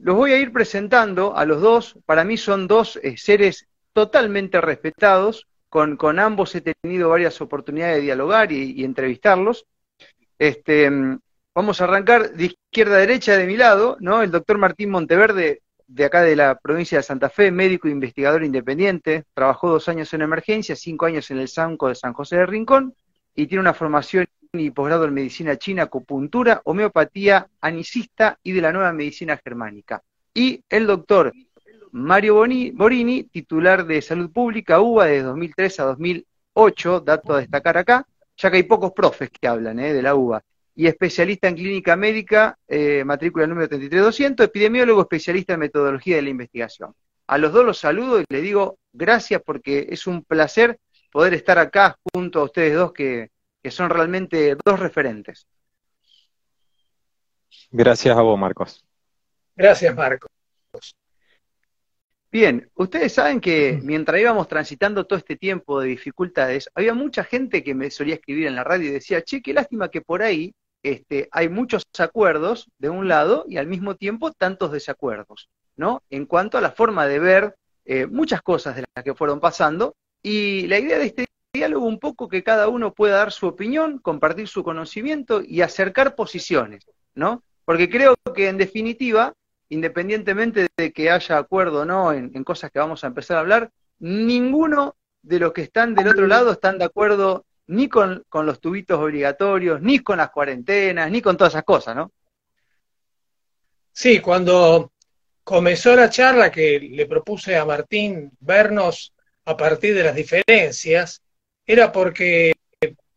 los voy a ir presentando a los dos. Para mí son dos eh, seres totalmente respetados. Con, con, ambos he tenido varias oportunidades de dialogar y, y entrevistarlos. Este, vamos a arrancar de izquierda a derecha de mi lado, ¿no? El doctor Martín Monteverde, de acá de la provincia de Santa Fe, médico e investigador independiente, trabajó dos años en emergencia, cinco años en el SANCO de San José de Rincón y tiene una formación y posgrado en medicina china, acupuntura, homeopatía, anicista y de la nueva medicina germánica. Y el doctor Mario Borini, titular de Salud Pública, UBA, de 2003 a 2008, dato a destacar acá, ya que hay pocos profes que hablan ¿eh? de la UBA y especialista en clínica médica, eh, matrícula número 33200, epidemiólogo especialista en metodología de la investigación. A los dos los saludo y les digo gracias porque es un placer poder estar acá junto a ustedes dos que, que son realmente dos referentes. Gracias a vos, Marcos. Gracias, Marcos. Bien, ustedes saben que mientras íbamos transitando todo este tiempo de dificultades, había mucha gente que me solía escribir en la radio y decía, che, qué lástima que por ahí este, hay muchos acuerdos de un lado y al mismo tiempo tantos desacuerdos, ¿no? En cuanto a la forma de ver eh, muchas cosas de las que fueron pasando y la idea de este diálogo un poco que cada uno pueda dar su opinión, compartir su conocimiento y acercar posiciones, ¿no? Porque creo que en definitiva, independientemente de que haya acuerdo o no en, cosas que vamos a empezar a hablar, ninguno de los que están del otro lado están de acuerdo ni con, los tubitos obligatorios, ni con las cuarentenas, ni con todas esas cosas, ¿no? Sí, cuando comenzó la charla que le propuse a Martín vernos a partir de las diferencias, era porque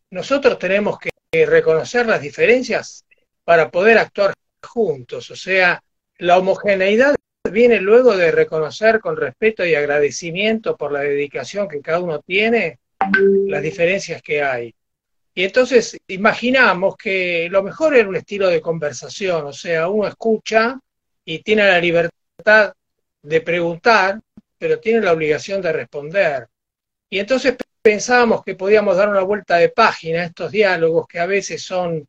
nosotros tenemos que reconocer las diferencias para poder actuar juntos. O sea, la homogeneidad viene luego de reconocer con respeto y agradecimiento por la dedicación que cada uno tiene las diferencias que hay. Y entonces imaginamos que lo mejor era un estilo de conversación, o sea, uno escucha y tiene la libertad de preguntar, pero tiene la obligación de responder. Y entonces pensábamos que podíamos dar una vuelta de página a estos diálogos que a veces son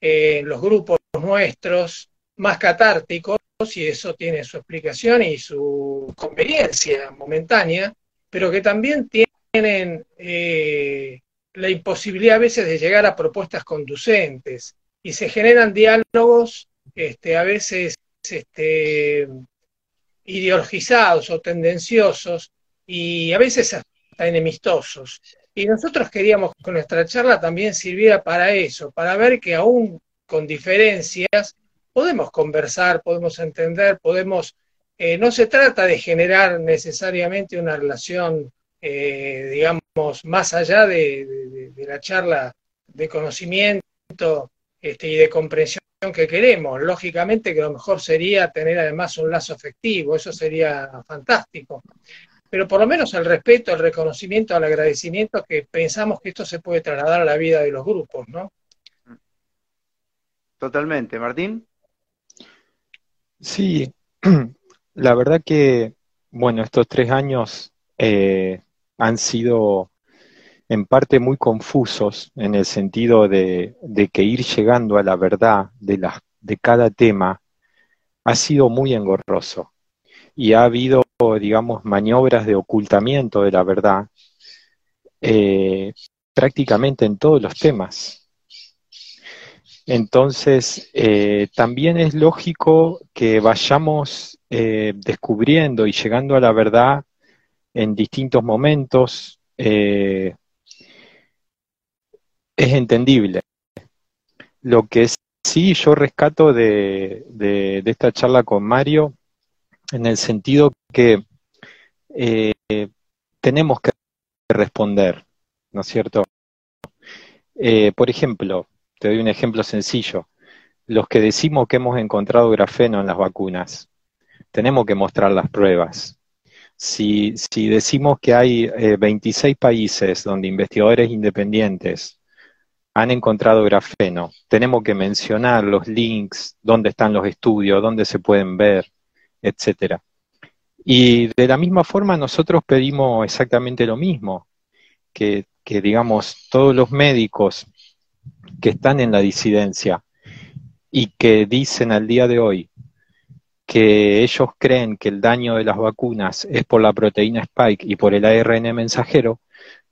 eh, los grupos nuestros más catárticos, y eso tiene su explicación y su conveniencia momentánea, pero que también tiene tienen eh, la imposibilidad a veces de llegar a propuestas conducentes. Y se generan diálogos este, a veces este, ideologizados o tendenciosos y a veces enemistosos. Y nosotros queríamos que nuestra charla también sirviera para eso, para ver que aún con diferencias podemos conversar, podemos entender, podemos... Eh, no se trata de generar necesariamente una relación eh, digamos, más allá de, la charla de conocimiento este, y de comprensión que queremos. Lógicamente que lo mejor sería tener además un lazo afectivo, eso sería fantástico. Pero por lo menos el respeto, el reconocimiento, el agradecimiento, que pensamos que esto se puede trasladar a la vida de los grupos, ¿no? Totalmente. Martín. Sí, la verdad que, bueno, estos tres años eh, han sido en parte muy confusos en el sentido de, que ir llegando a la verdad de, la, de cada tema ha sido muy engorroso y ha habido, digamos, maniobras de ocultamiento de la verdad eh, prácticamente en todos los temas. Entonces, eh, también es lógico que vayamos eh, descubriendo y llegando a la verdad en distintos momentos, es entendible. Lo que sí yo rescato de, esta charla con Mario, en el sentido que eh, tenemos que responder, ¿no es cierto? Eh, por ejemplo, te doy un ejemplo sencillo. Los que decimos que hemos encontrado grafeno en las vacunas, tenemos que mostrar las pruebas. Si, decimos que hay 26 eh, países donde investigadores independientes han encontrado grafeno, tenemos que mencionar los links, dónde están los estudios, dónde se pueden ver, etcétera. Y de la misma forma nosotros pedimos exactamente lo mismo, que, que digamos todos los médicos que están en la disidencia y que dicen al día de hoy que ellos creen que el daño de las vacunas es por la proteína spike y por el ARN mensajero,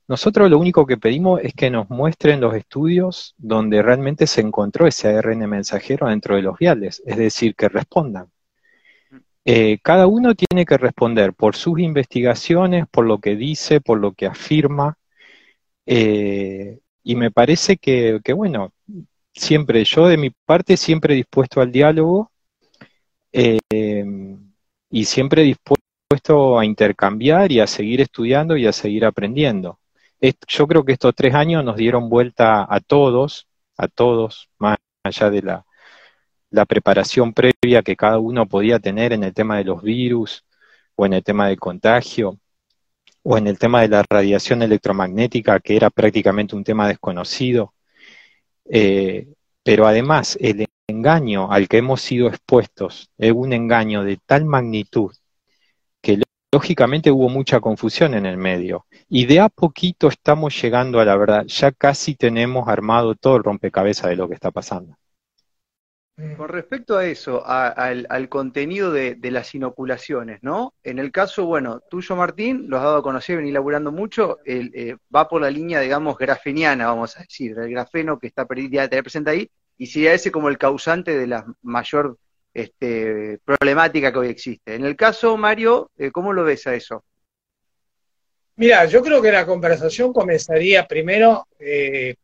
nosotros lo único que pedimos es que nos muestren los estudios donde realmente se encontró ese ARN mensajero dentro de los viales, es decir, que respondan. Eh, cada uno tiene que responder por sus investigaciones, por lo que dice, por lo que afirma, eh, y me parece que, bueno, siempre, yo de mi parte, siempre dispuesto al diálogo eh, y siempre dispuesto a intercambiar y a seguir estudiando y a seguir aprendiendo. yo creo que estos tres años nos dieron vuelta a todos, a todos, más allá de la, la preparación previa que cada uno podía tener en el tema de los virus o en el tema del contagio o en el tema de la radiación electromagnética, que era prácticamente un tema desconocido. Eh, pero además, el engaño al que hemos sido expuestos es un engaño de tal magnitud que lógicamente hubo mucha confusión en el medio. Y de a poquito estamos llegando a la verdad. Ya casi tenemos armado todo el rompecabezas de lo que está pasando. Mm. Con respecto a eso, al, contenido de, las inoculaciones, ¿no? En el caso, bueno, tuyo, Martín, lo has dado a conocer, venís laburando mucho, eh, va por la línea, digamos, grafeniana, vamos a decir, el grafeno que está ya te presenta ahí, y sería ese como el causante de la mayor este, problemática que hoy existe. En el caso, Mario, eh, ¿cómo lo ves a eso? Mira, yo creo que la conversación comenzaría primero eh,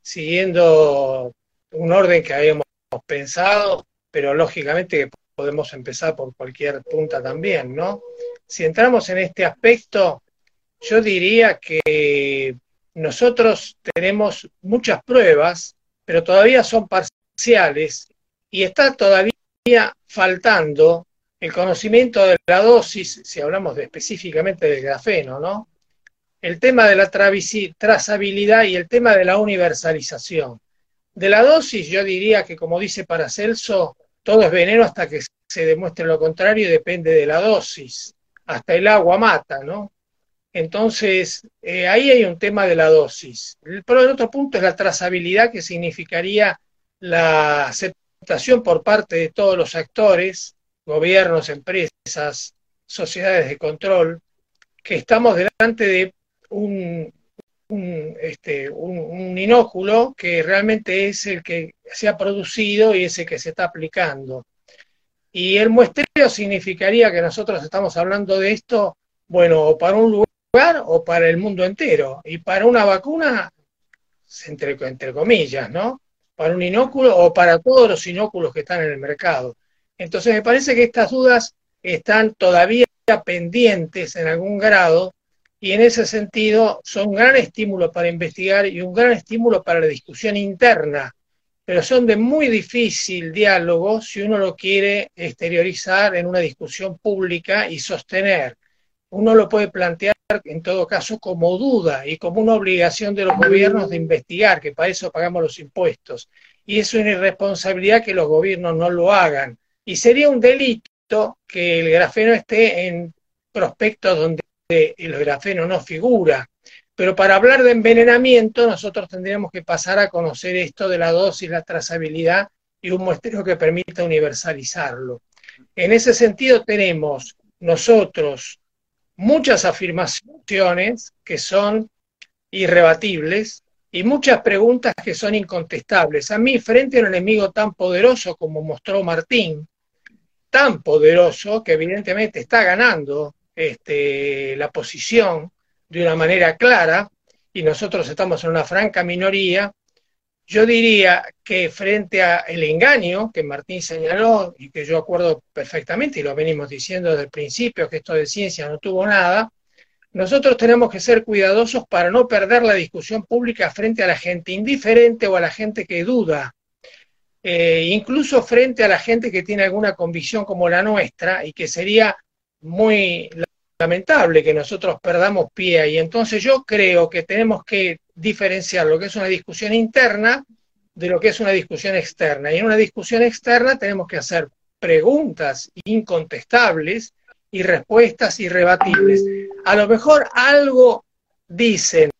siguiendo un orden que habíamos pensado, pero lógicamente podemos empezar por cualquier punta también, ¿no? Si entramos en este aspecto, yo diría que nosotros tenemos muchas pruebas, pero todavía son parciales y está todavía faltando el conocimiento de la dosis, si hablamos específicamente del grafeno, ¿no? El tema de la trazabilidad y el tema de la universalización. De la dosis, yo diría que, como dice Paracelso, todo es veneno hasta que se demuestre lo contrario y depende de la dosis. Hasta el agua mata, ¿no? Entonces, eh, ahí hay un tema de la dosis. Pero el otro punto es la trazabilidad, que significaría la aceptación por parte de todos los actores, gobiernos, empresas, sociedades de control, que estamos delante de un, un, este, un, inóculo que realmente es el que se ha producido y es el que se está aplicando. Y el muestreo significaría que nosotros estamos hablando de esto, bueno, o para un lugar o para el mundo entero. Y para una vacuna, entre, entre comillas, ¿no? Para un inóculo o para todos los inóculos que están en el mercado. Entonces me parece que estas dudas están todavía pendientes en algún grado y en ese sentido son un gran estímulo para investigar y un gran estímulo para la discusión interna, pero son de muy difícil diálogo si uno lo quiere exteriorizar en una discusión pública y sostener. Uno lo puede plantear en todo caso como duda y como una obligación de los gobiernos de investigar, que para eso pagamos los impuestos. Y es una irresponsabilidad que los gobiernos no lo hagan. Y sería un delito que el grafeno esté en prospectos donde el grafeno no figura. Pero para hablar de envenenamiento, nosotros tendríamos que pasar a conocer esto de la dosis, la trazabilidad y un muestreo que permita universalizarlo. En ese sentido tenemos nosotros muchas afirmaciones que son irrebatibles y muchas preguntas que son incontestables. A mí, frente a un enemigo tan poderoso como mostró Martín, tan poderoso que evidentemente está ganando este, la posición de una manera clara, y nosotros estamos en una franca minoría, yo diría que frente al engaño que Martín señaló y que yo acuerdo perfectamente, y lo venimos diciendo desde el principio, que esto de ciencia no tuvo nada, nosotros tenemos que ser cuidadosos para no perder la discusión pública frente a la gente indiferente o a la gente que duda, eh, incluso frente a la gente que tiene alguna convicción como la nuestra y que sería muy lamentable que nosotros perdamos pie y entonces yo creo que tenemos que diferenciar lo que es una discusión interna de lo que es una discusión externa. Y en una discusión externa tenemos que hacer preguntas incontestables y respuestas irrebatibles. A lo mejor algo dicen,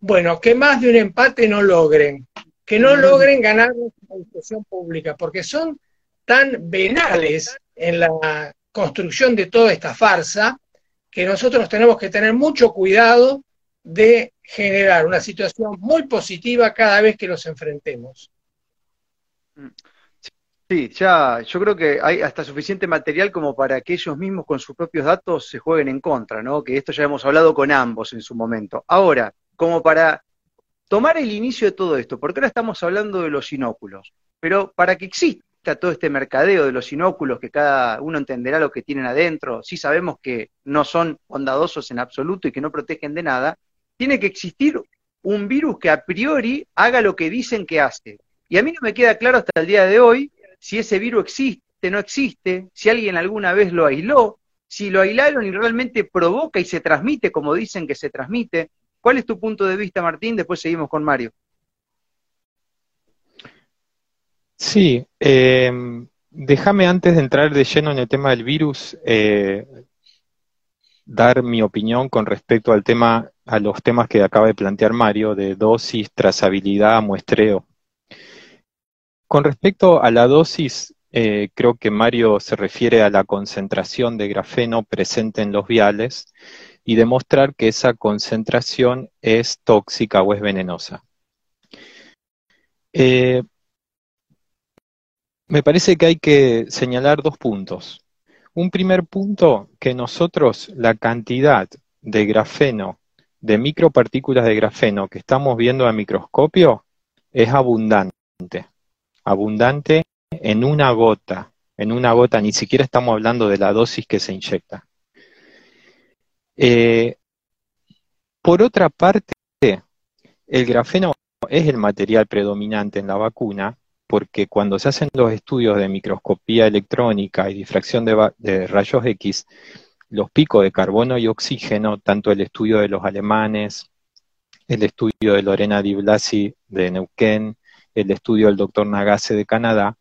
bueno, que más de un empate no logren, que no logren ganar la discusión pública, porque son tan venales en la construcción de toda esta farsa, que nosotros tenemos que tener mucho cuidado de generar una situación muy positiva cada vez que los enfrentemos. Sí, ya yo creo que hay hasta suficiente material como para que ellos mismos con sus propios datos se jueguen en contra, ¿no? Que esto ya hemos hablado con ambos en su momento. Ahora, como para tomar el inicio de todo esto, porque ahora estamos hablando de los inóculos, pero para que exista todo este mercadeo de los inóculos, que cada uno entenderá lo que tienen adentro, sí sabemos que no son bondadosos en absoluto y que no protegen de nada, tiene que existir un virus que a priori haga lo que dicen que hace. Y a mí no me queda claro hasta el día de hoy si ese virus existe, no existe, si alguien alguna vez lo aisló, si lo aislaron y realmente provoca y se transmite como dicen que se transmite. ¿Cuál es tu punto de vista, Martín? Después seguimos con Mario. Sí, em, déjame antes de entrar de lleno en el tema del virus, eh, dar mi opinión con respecto al tema, a los temas que acaba de plantear Mario, de dosis, trazabilidad, muestreo. Con respecto a la dosis, eh, creo que Mario se refiere a la concentración de grafeno presente en los viales y demostrar que esa concentración es tóxica o es venenosa. Eh, me parece que hay que señalar dos puntos. Un primer punto, que nosotros la cantidad de grafeno, de micropartículas de grafeno que estamos viendo a microscopio es abundante. Abundante en una gota. En una gota, ni siquiera estamos hablando de la dosis que se inyecta. Eh, por otra parte, el grafeno es el material predominante en la vacuna porque cuando se hacen los estudios de microscopía electrónica y difracción de, rayos X, los picos de carbono y oxígeno, tanto el estudio de los alemanes, el estudio de Lorena Di Blasi de Neuquén, el estudio del doctor Nagase de Canadá,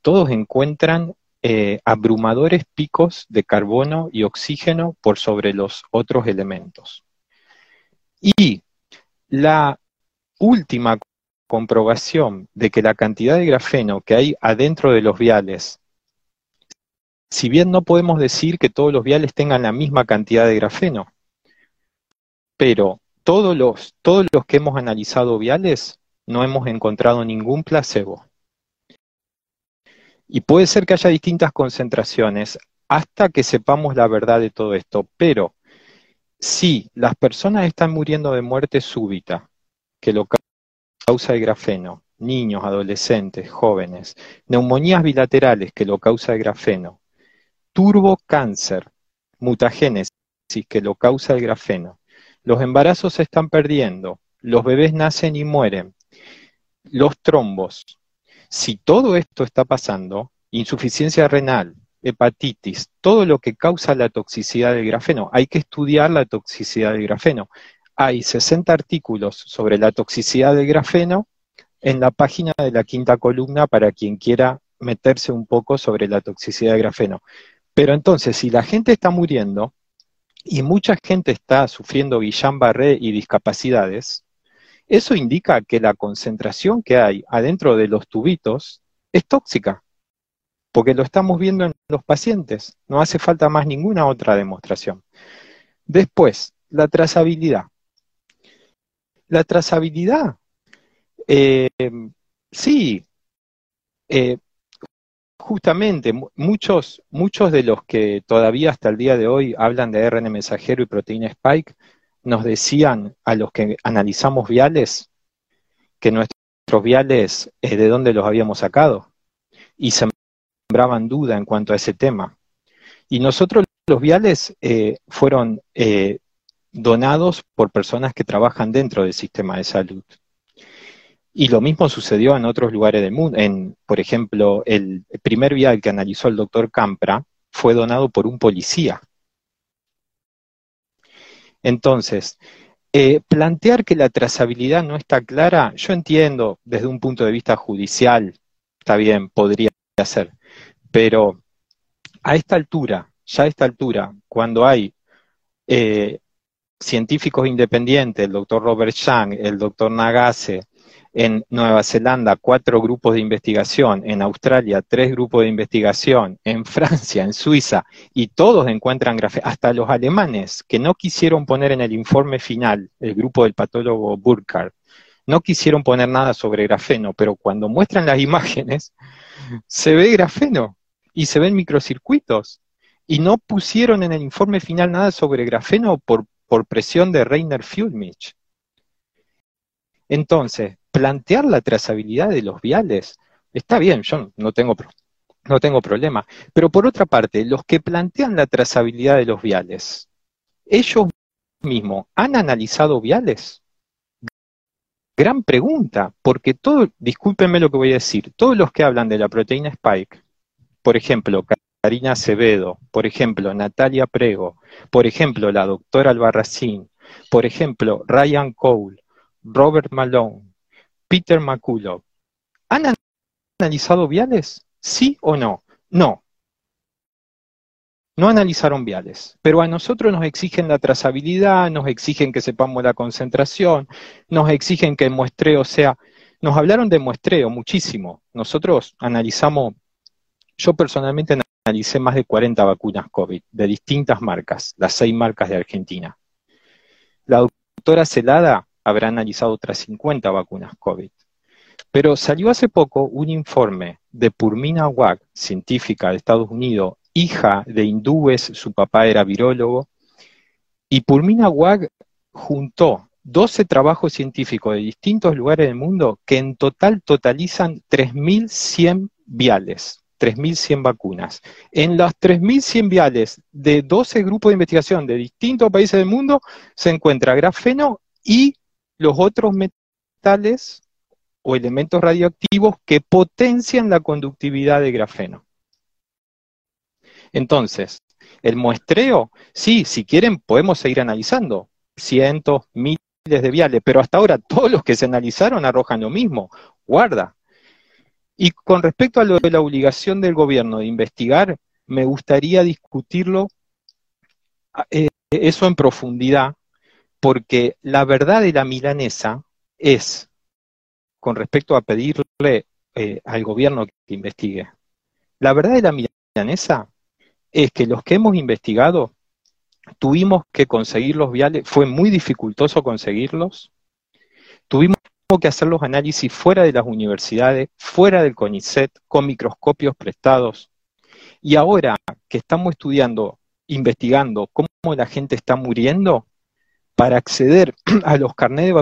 todos encuentran eh, abrumadores picos de carbono y oxígeno por sobre los otros elementos. Y la última comprobación de que la cantidad de grafeno que hay adentro de los viales, si bien no podemos decir que todos los viales tengan la misma cantidad de grafeno, pero todos los, todos los que hemos analizado viales no hemos encontrado ningún placebo. Y puede ser que haya distintas concentraciones hasta que sepamos la verdad de todo esto, pero si las personas están muriendo de muerte súbita, que lo causa el grafeno, niños, adolescentes, jóvenes, neumonías bilaterales que lo causa el grafeno, turbocáncer, mutagénesis que lo causa el grafeno, los embarazos se están perdiendo, los bebés nacen y mueren, los trombos. Si todo esto está pasando, insuficiencia renal, hepatitis, todo lo que causa la toxicidad del grafeno, hay que estudiar la toxicidad del grafeno hay 60 artículos sobre la toxicidad del grafeno en la página de la quinta columna para quien quiera meterse un poco sobre la toxicidad del grafeno. Pero entonces, si la gente está muriendo y mucha gente está sufriendo Guillain-Barré y discapacidades, eso indica que la concentración que hay adentro de los tubitos es tóxica, porque lo estamos viendo en los pacientes, no hace falta más ninguna otra demostración. Después, la trazabilidad. La trazabilidad, eh, sí, eh, justamente muchos, muchos de los que todavía hasta el día de hoy hablan de ARN mensajero y proteína spike, nos decían a los que analizamos viales que nuestros viales, eh, ¿de dónde los habíamos sacado? Y sembraban duda en cuanto a ese tema. Y nosotros los viales fueron donados por personas que trabajan dentro del sistema de salud. Y lo mismo sucedió en otros lugares del mundo. En, por ejemplo, el primer vial que analizó el doctor Campra fue donado por un policía. Entonces, eh, plantear que la trazabilidad no está clara, yo entiendo desde un punto de vista judicial, está bien, podría ser, pero a esta altura, ya a esta altura, cuando hay eh, científicos independientes, el doctor Robert Chang, el doctor Nagase, en Nueva Zelanda cuatro grupos de investigación, en Australia tres grupos de investigación, en Francia, en Suiza, y todos encuentran grafeno, hasta los alemanes que no quisieron poner en el informe final, el grupo del patólogo Burkhardt, no quisieron poner nada sobre grafeno, pero cuando muestran las imágenes, se ve grafeno y se ven microcircuitos. Y no pusieron en el informe final nada sobre grafeno por, por presión de Reiner Fulmich. Entonces, plantear la trazabilidad de los viales, está bien, yo no tengo, no tengo problema. Pero por otra parte, los que plantean la trazabilidad de los viales, ellos mismos han analizado viales. Gran pregunta, porque todo, discúlpenme lo que voy a decir, todos los que hablan de la proteína Spike, por ejemplo, Karina Acevedo, por ejemplo, Natalia Prego, por ejemplo, la doctora Albarracín, por ejemplo, Ryan Cole, Robert Malone, Peter McCullough, ¿han analizado viales? ¿Sí o no? No. No analizaron viales, pero a nosotros nos exigen la trazabilidad, nos exigen que sepamos la concentración, nos exigen que el muestreo sea... Nos hablaron de muestreo muchísimo. Nosotros analizamos, yo personalmente analicé más de 40 vacunas COVID de distintas marcas, las seis marcas de Argentina. La doctora Celada habrá analizado otras 50 vacunas COVID. Pero salió hace poco un informe de Purmina Wag, científica de Estados Unidos, hija de hindúes, su papá era virólogo, y Purmina Wag juntó 12 trabajos científicos de distintos lugares del mundo que en total totalizan 3.100 viales, 3.100 vacunas. En las 3.100 viales de 12 grupos de investigación de distintos países del mundo se encuentra grafeno y los otros metales o elementos radioactivos que potencian la conductividad de grafeno. Entonces, el muestreo, sí, si quieren podemos seguir analizando cientos, miles de viales, pero hasta ahora todos los que se analizaron arrojan lo mismo, guarda. Y con respecto a lo de la obligación del gobierno de investigar, me gustaría discutirlo eh, eso en profundidad, porque la verdad de la milanesa es, con respecto a pedirle eh, al gobierno que investigue, la verdad de la milanesa es que los que hemos investigado tuvimos que conseguir los viales, fue muy dificultoso conseguirlos, tuvimos que hacer los análisis fuera de las universidades, fuera del CONICET, con microscopios prestados. Y ahora que estamos estudiando, investigando cómo la gente está muriendo, para acceder a los carnés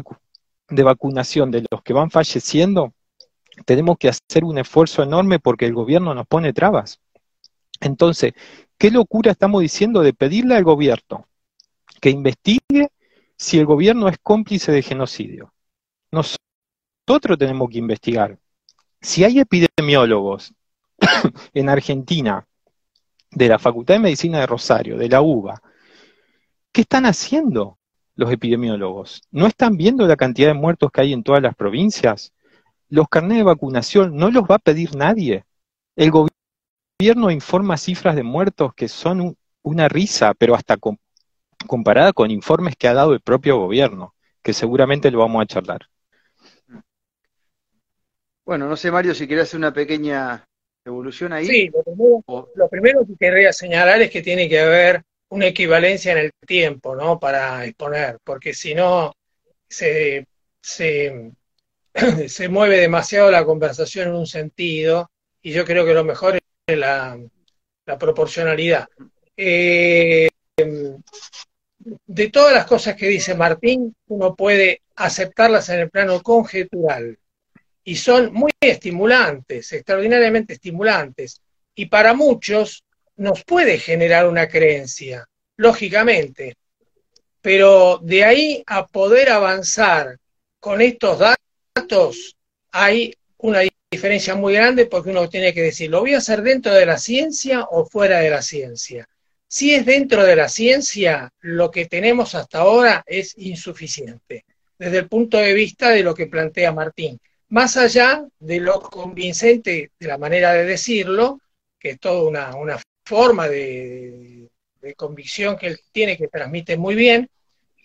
de, vacunación de los que van falleciendo, tenemos que hacer un esfuerzo enorme porque el gobierno nos pone trabas. Entonces, ¿qué locura estamos diciendo de pedirle al gobierno que investigue si el gobierno es cómplice de genocidio? Nosotros tenemos que investigar. Si hay epidemiólogos en Argentina, de la Facultad de Medicina de Rosario, de la UBA, ¿qué están haciendo? los epidemiólogos? ¿No están viendo la cantidad de muertos que hay en todas las provincias? Los carnés de vacunación no los va a pedir nadie. El gobierno informa cifras de muertos que son una risa, pero hasta comparada con informes que ha dado el propio gobierno, que seguramente lo vamos a charlar. Bueno, no sé, Mario, si quieres hacer una pequeña evolución ahí. Sí, lo primero, lo primero que querría señalar es que tiene que haber una equivalencia en el tiempo, ¿no? Para exponer, porque si no se, se, mueve demasiado la conversación en un sentido y yo creo que lo mejor es la, proporcionalidad. Eh, de todas las cosas que dice Martín, uno puede aceptarlas en el plano conjetural y son muy estimulantes, extraordinariamente estimulantes. Y para muchos nos puede generar una creencia, lógicamente, pero de ahí a poder avanzar con estos datos hay una diferencia muy grande porque uno tiene que decir, ¿lo voy a hacer dentro de la ciencia o fuera de la ciencia? Si es dentro de la ciencia, lo que tenemos hasta ahora es insuficiente, desde el punto de vista de lo que plantea Martín. Más allá de lo convincente de la manera de decirlo, que es toda una, una forma de, convicción que él tiene, que transmite muy bien,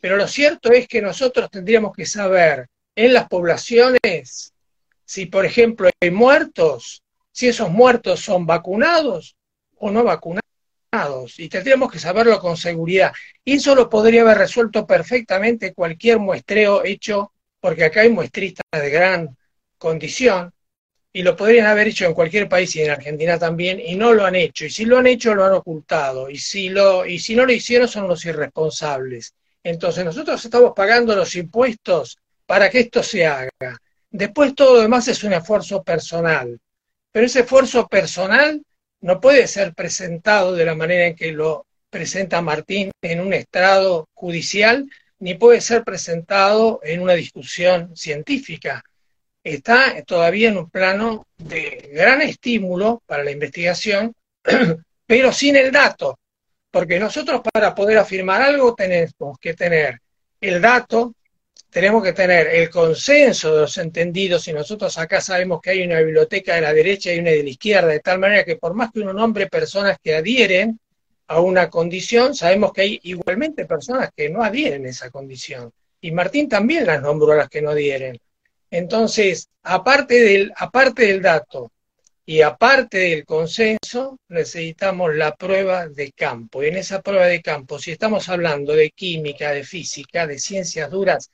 pero lo cierto es que nosotros tendríamos que saber en las poblaciones, si por ejemplo hay muertos, si esos muertos son vacunados o no vacunados. Y tendríamos que saberlo con seguridad. Y eso lo podría haber resuelto perfectamente cualquier muestreo hecho, porque acá hay muestristas de gran condición, y lo podrían haber hecho en cualquier país y en Argentina también, y no lo han hecho. Y si lo han hecho, lo han ocultado. Y si, lo, y si no lo hicieron, son los irresponsables. Entonces nosotros estamos pagando los impuestos para que esto se haga. Después todo lo demás es un esfuerzo personal. Pero ese esfuerzo personal no puede ser presentado de la manera en que lo presenta Martín en un estrado judicial, ni puede ser presentado en una discusión científica está todavía en un plano de gran estímulo para la investigación, pero sin el dato, porque nosotros para poder afirmar algo tenemos que tener el dato, tenemos que tener el consenso de los entendidos, y nosotros acá sabemos que hay una biblioteca de la derecha y una de la izquierda, de tal manera que por más que uno nombre personas que adhieren a una condición, sabemos que hay igualmente personas que no adhieren a esa condición. Y Martín también las nombró a las que no adhieren. Entonces, aparte del, aparte del dato y aparte del consenso, necesitamos la prueba de campo. Y en esa prueba de campo, si estamos hablando de química, de física, de ciencias duras,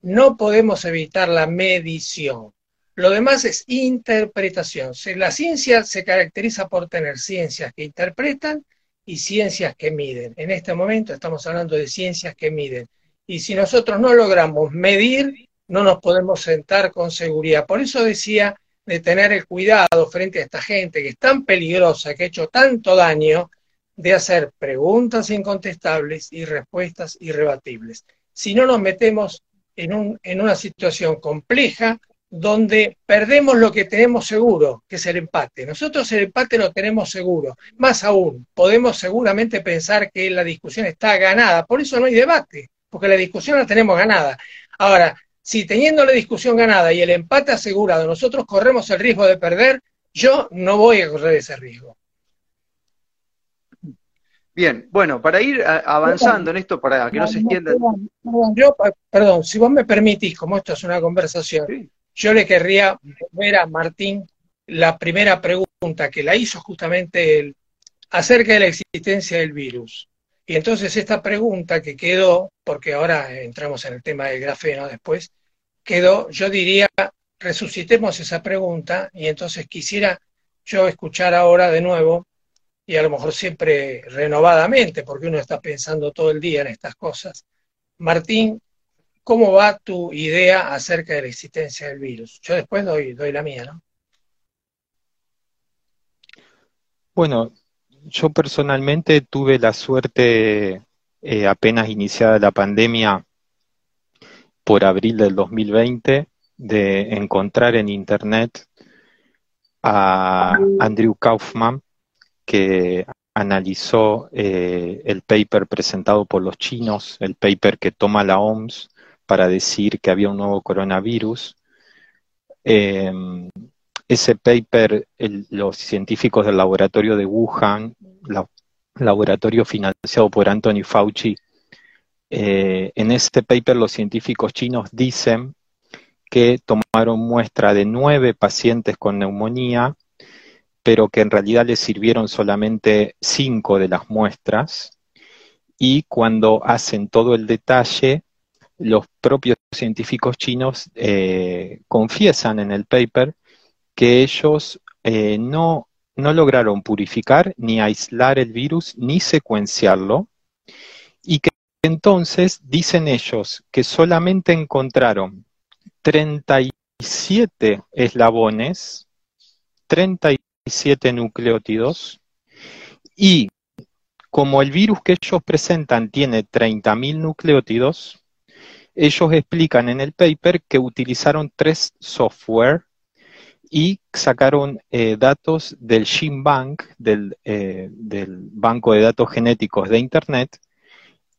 no podemos evitar la medición. Lo demás es interpretación. La ciencia se caracteriza por tener ciencias que interpretan y ciencias que miden. En este momento estamos hablando de ciencias que miden. Y si nosotros no logramos medir, no nos podemos sentar con seguridad. Por eso decía de tener el cuidado frente a esta gente que es tan peligrosa, que ha hecho tanto daño, de hacer preguntas incontestables y respuestas irrebatibles. Si no nos metemos en, un, en una situación compleja donde perdemos lo que tenemos seguro, que es el empate. Nosotros el empate lo tenemos seguro. Más aún, podemos seguramente pensar que la discusión está ganada. Por eso no hay debate, porque la discusión la tenemos ganada. Ahora, si teniendo la discusión ganada y el empate asegurado nosotros corremos el riesgo de perder, yo no voy a correr ese riesgo. Bien, bueno, para ir avanzando en esto, para que no, se extienda. Perdón, si vos me permitís, como esto es una conversación, yo le querría ver a Martín la primera pregunta que la hizo justamente él acerca de la existencia del virus. Y entonces esta pregunta que quedó, porque ahora entramos en el tema del grafeno después, quedó, yo diría, resucitemos esa pregunta y entonces quisiera yo escuchar ahora de nuevo, y a lo mejor siempre renovadamente, porque uno está pensando todo el día en estas cosas. Martín, ¿cómo va tu idea acerca de la existencia del virus? Yo después doy, doy la mía, ¿no? Bueno, yo personalmente tuve la suerte, eh, apenas iniciada la pandemia, por abril del 2020 de encontrar en Internet a Andrew Kaufman, que analizó eh, el paper presentado por los chinos, el paper que toma la OMS para decir que había un nuevo coronavirus. Em, ese paper, los científicos del laboratorio de Wuhan, laboratorio financiado por Anthony Fauci, eh, en este paper los científicos chinos dicen que tomaron muestra de nueve pacientes con neumonía, pero que en realidad les sirvieron solamente cinco de las muestras. Y cuando hacen todo el detalle, los propios científicos chinos eh, confiesan en el paper que ellos eh, no, no lograron purificar ni aislar el virus ni secuenciarlo y que entonces dicen ellos que solamente encontraron 37 eslabones, 37 nucleótidos, y como el virus que ellos presentan tiene 30.000 nucleótidos, ellos explican en el paper que utilizaron tres software y sacaron eh, datos del Gene Bank, del, eh, del banco de datos genéticos de Internet,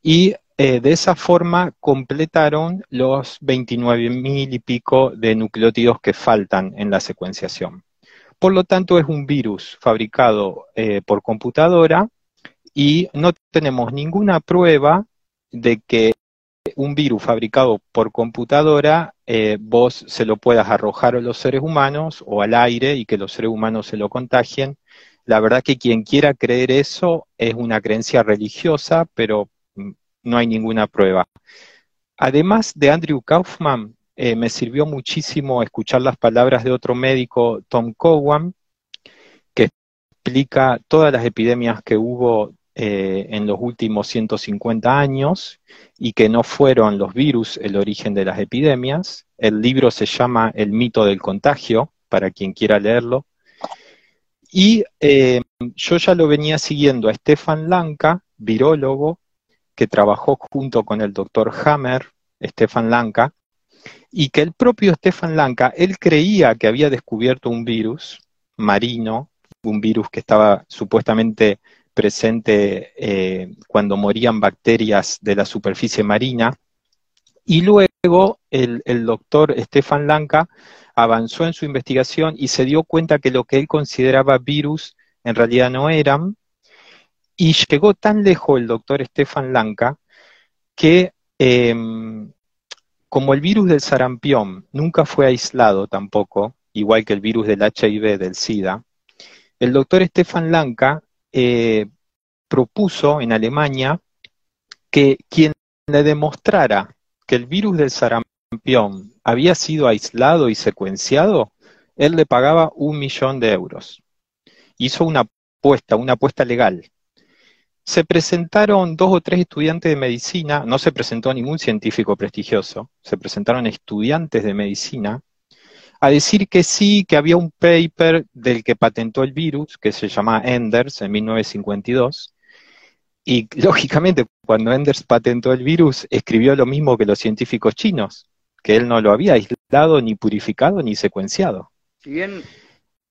y eh, de esa forma completaron los 29 mil y pico de nucleótidos que faltan en la secuenciación. Por lo tanto, es un virus fabricado eh, por computadora y no tenemos ninguna prueba de que un virus fabricado por computadora, eh, vos se lo puedas arrojar a los seres humanos o al aire y que los seres humanos se lo contagien. La verdad que quien quiera creer eso es una creencia religiosa, pero no hay ninguna prueba. Además de Andrew Kaufman, eh, me sirvió muchísimo escuchar las palabras de otro médico, Tom Cowan, que explica todas las epidemias que hubo eh, en los últimos 150 años y que no fueron los virus el origen de las epidemias. El libro se llama El mito del contagio, para quien quiera leerlo. Y eh, yo ya lo venía siguiendo a Stefan Lanka, virólogo, que trabajó junto con el doctor Hammer, Stefan Lanka, y que el propio Stefan Lanka, él creía que había descubierto un virus marino, un virus que estaba supuestamente presente eh, cuando morían bacterias de la superficie marina, y luego el, el doctor Stefan Lanka avanzó en su investigación y se dio cuenta que lo que él consideraba virus en realidad no eran, y llegó tan lejos el doctor Stefan Lanka que em, como el virus del sarampión nunca fue aislado tampoco, igual que el virus del HIV, del SIDA, el doctor Stefan Lanka eh, propuso en Alemania que quien le demostrara que el virus del sarampión había sido aislado y secuenciado, él le pagaba un millón de euros. Hizo una apuesta, una apuesta legal se presentaron dos o tres estudiantes de medicina, no se presentó ningún científico prestigioso, se presentaron estudiantes de medicina a decir que sí, que había un paper del que patentó el virus, que se llama Enders en 1952, y lógicamente cuando Enders patentó el virus escribió lo mismo que los científicos chinos, que él no lo había aislado, ni purificado, ni secuenciado. Si bien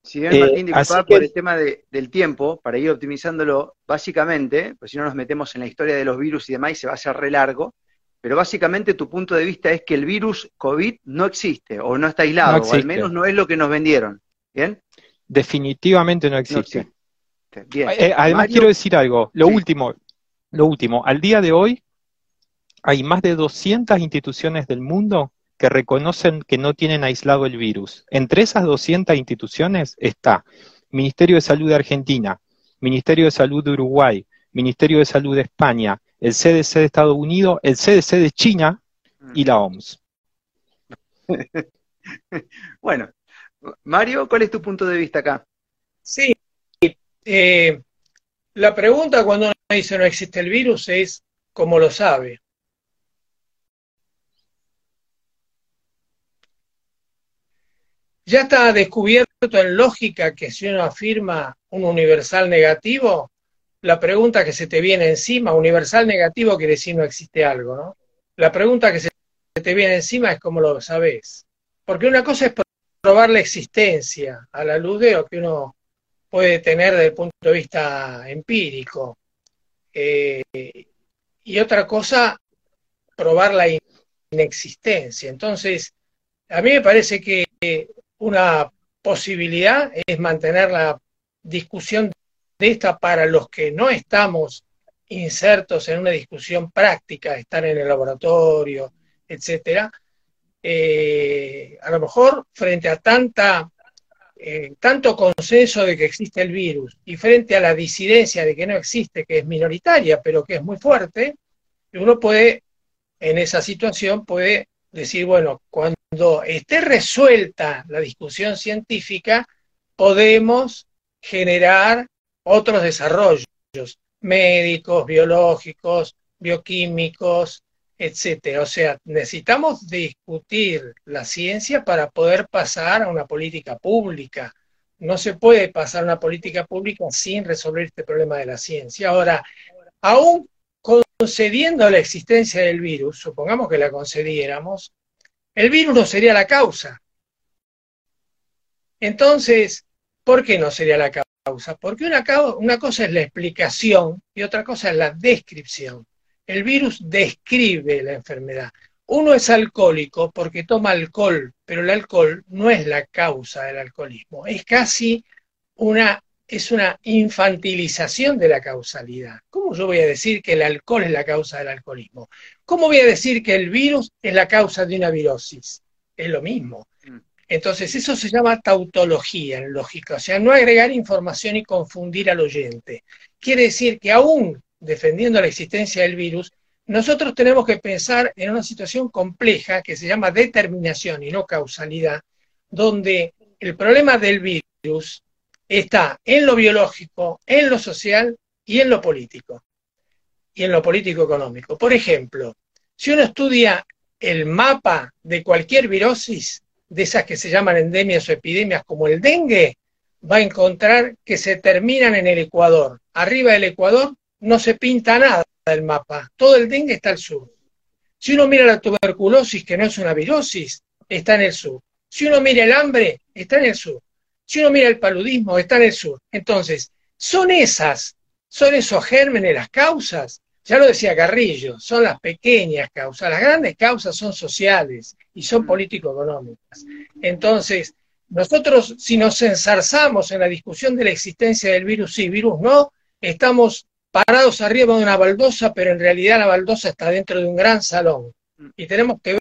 si bien eh, Martín, disculpa por el tema del tiempo, para ir optimizándolo, básicamente, pues si no nos metemos en la historia de los virus y demás, se va a hacer re largo, pero básicamente tu punto de vista es que el virus COVID no existe, o no está aislado, o al menos no es lo que nos vendieron. ¿Bien? Definitivamente no existe. Eh, además quiero decir algo, lo último, lo último, al día de hoy hay más de 200 instituciones del mundo que reconocen que no tienen aislado el virus. Entre esas 200 instituciones está Ministerio de Salud de Argentina, Ministerio de Salud de Uruguay, Ministerio de Salud de España, el CDC de Estados Unidos, el CDC de China y la OMS. bueno, Mario, ¿cuál es tu punto de vista acá? Sí, eh, la pregunta cuando uno dice no existe el virus es cómo lo sabe. Ya está descubierto en lógica que si uno afirma un universal negativo, la pregunta que se te viene encima, universal negativo quiere decir no existe algo, ¿no? La pregunta que se te viene encima es cómo lo sabes. Porque una cosa es probar la existencia a la luz de lo que uno puede tener desde el punto de vista empírico. Eh, y otra cosa, probar la inexistencia. Entonces, a mí me parece que una posibilidad es mantener la discusión de esta para los que no estamos insertos en una discusión práctica, estar en el laboratorio, etcétera, eh, a lo mejor frente a tanta eh, tanto consenso de que existe el virus y frente a la disidencia de que no existe, que es minoritaria, pero que es muy fuerte, uno puede, en esa situación, puede decir, bueno, cuando esté resuelta la discusión científica, podemos generar otros desarrollos médicos, biológicos, bioquímicos, etcétera. O sea, necesitamos discutir la ciencia para poder pasar a una política pública. No se puede pasar a una política pública sin resolver este problema de la ciencia. Ahora, aún concediendo la existencia del virus, supongamos que la concediéramos, el virus no sería la causa. Entonces, ¿por qué no sería la causa? Porque una, cosa es la explicación y otra cosa es la descripción. El virus describe la enfermedad. Uno es alcohólico porque toma alcohol, pero el alcohol no es la causa del alcoholismo, es casi una es una infantilización de la causalidad. ¿Cómo yo voy a decir que el alcohol es la causa del alcoholismo? ¿Cómo voy a decir que el virus es la causa de una virosis? Es lo mismo. Mm. Entonces, eso se llama tautología en lógica, o sea, no agregar información y confundir al oyente. Quiere decir que aún defendiendo la existencia del virus, nosotros tenemos que pensar en una situación compleja que se llama determinación y no causalidad, donde el problema del virus está en lo biológico, en lo social y en lo político, y en lo político económico. Por ejemplo, si uno estudia el mapa de cualquier virosis, de esas que se llaman endemias o epidemias como el dengue, va a encontrar que se terminan en el Ecuador. Arriba del Ecuador no se pinta nada del mapa, todo el dengue está al sur. Si uno mira la tuberculosis, que no es una virosis, está en el sur. Si uno mira el hambre, está en el sur. Si uno mira el paludismo, está en el sur. Entonces, son esas, son esos gérmenes las causas. Ya lo decía Carrillo, son las pequeñas causas. Las grandes causas son sociales y son mm. político-económicas. Entonces, nosotros, si nos ensarzamos en la discusión de la existencia del virus sí, virus no, estamos parados arriba de una baldosa, pero en realidad la baldosa está dentro de un gran salón. Y tenemos que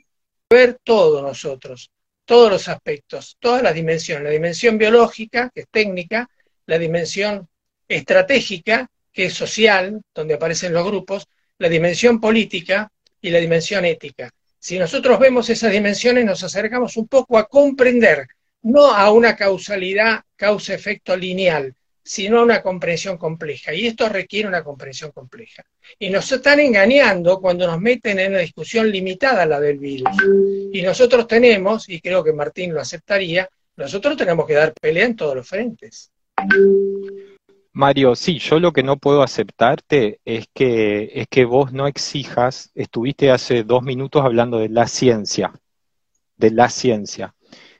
ver todo nosotros, todos los aspectos, todas las dimensiones, la dimensión biológica, que es técnica, la dimensión estratégica, que es social, donde aparecen los grupos, la dimensión política y la dimensión ética. Si nosotros vemos esas dimensiones, nos acercamos un poco a comprender, no a una causalidad, causa-efecto lineal, sino una comprensión compleja. Y esto requiere una comprensión compleja. Y nos están engañando cuando nos meten en una discusión limitada a la del virus. Y nosotros tenemos, y creo que Martín lo aceptaría, nosotros tenemos que dar pelea en todos los frentes. Mario, sí, yo lo que no puedo aceptarte es que, es que vos no exijas, estuviste hace dos minutos hablando de la ciencia, de la ciencia.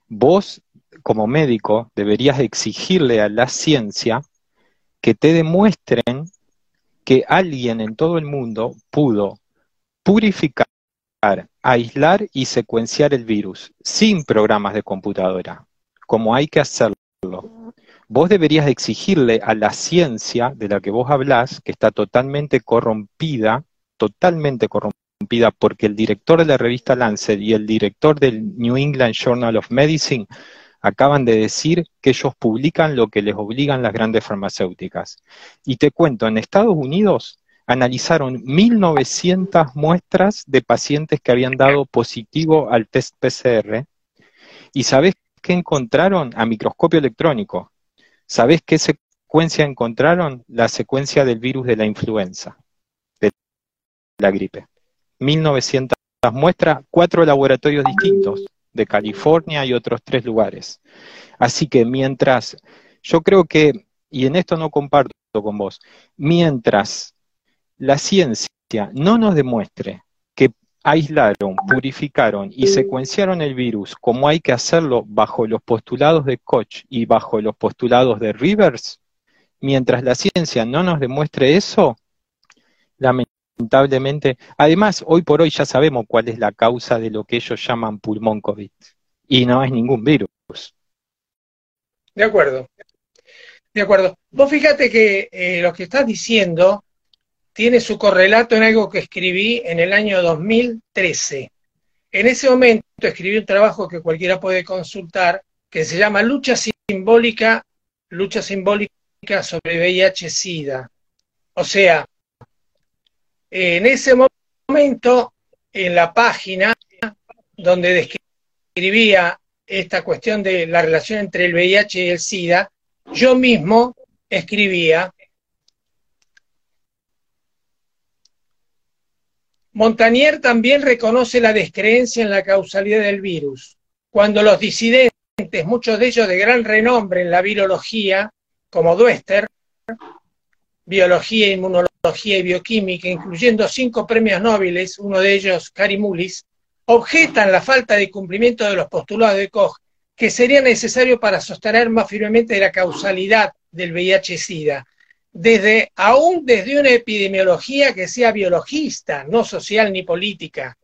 Vos como médico deberías exigirle a la ciencia que te demuestren que alguien en todo el mundo pudo purificar, aislar y secuenciar el virus sin programas de computadora, como hay que hacerlo. Vos deberías exigirle a la ciencia de la que vos hablás, que está totalmente corrompida, totalmente corrompida, porque el director de la revista Lancet y el director del New England Journal of Medicine acaban de decir que ellos publican lo que les obligan las grandes farmacéuticas. Y te cuento, en Estados Unidos analizaron 1.900 muestras de pacientes que habían dado positivo al test PCR. ¿Y sabes qué encontraron a microscopio electrónico? ¿Sabes qué secuencia encontraron? La secuencia del virus de la influenza, de la gripe. 1.900 muestras, cuatro laboratorios distintos de California y otros tres lugares. Así que mientras, yo creo que, y en esto no comparto con vos, mientras la ciencia no nos demuestre que aislaron, purificaron y secuenciaron el virus como hay que hacerlo bajo los postulados de Koch y bajo los postulados de Rivers, mientras la ciencia no nos demuestre eso, lamentablemente. Además, hoy por hoy ya sabemos cuál es la causa de lo que ellos llaman pulmón COVID. Y no es ningún virus. De acuerdo. De acuerdo. Vos fíjate que eh, lo que estás diciendo tiene su correlato en algo que escribí en el año 2013. En ese momento escribí un trabajo que cualquiera puede consultar, que se llama Lucha Simbólica, Lucha Simbólica sobre VIH-Sida. O sea, en ese momento, en la página donde describía esta cuestión de la relación entre el VIH y el SIDA, yo mismo escribía, Montanier también reconoce la descreencia en la causalidad del virus, cuando los disidentes, muchos de ellos de gran renombre en la virología, como Duester, biología, inmunología y bioquímica, incluyendo cinco premios Nobel, uno de ellos Mullis, objetan la falta de cumplimiento de los postulados de Koch que sería necesario para sostener más firmemente la causalidad del VIH-Sida, desde, aún desde una epidemiología que sea biologista, no social ni política.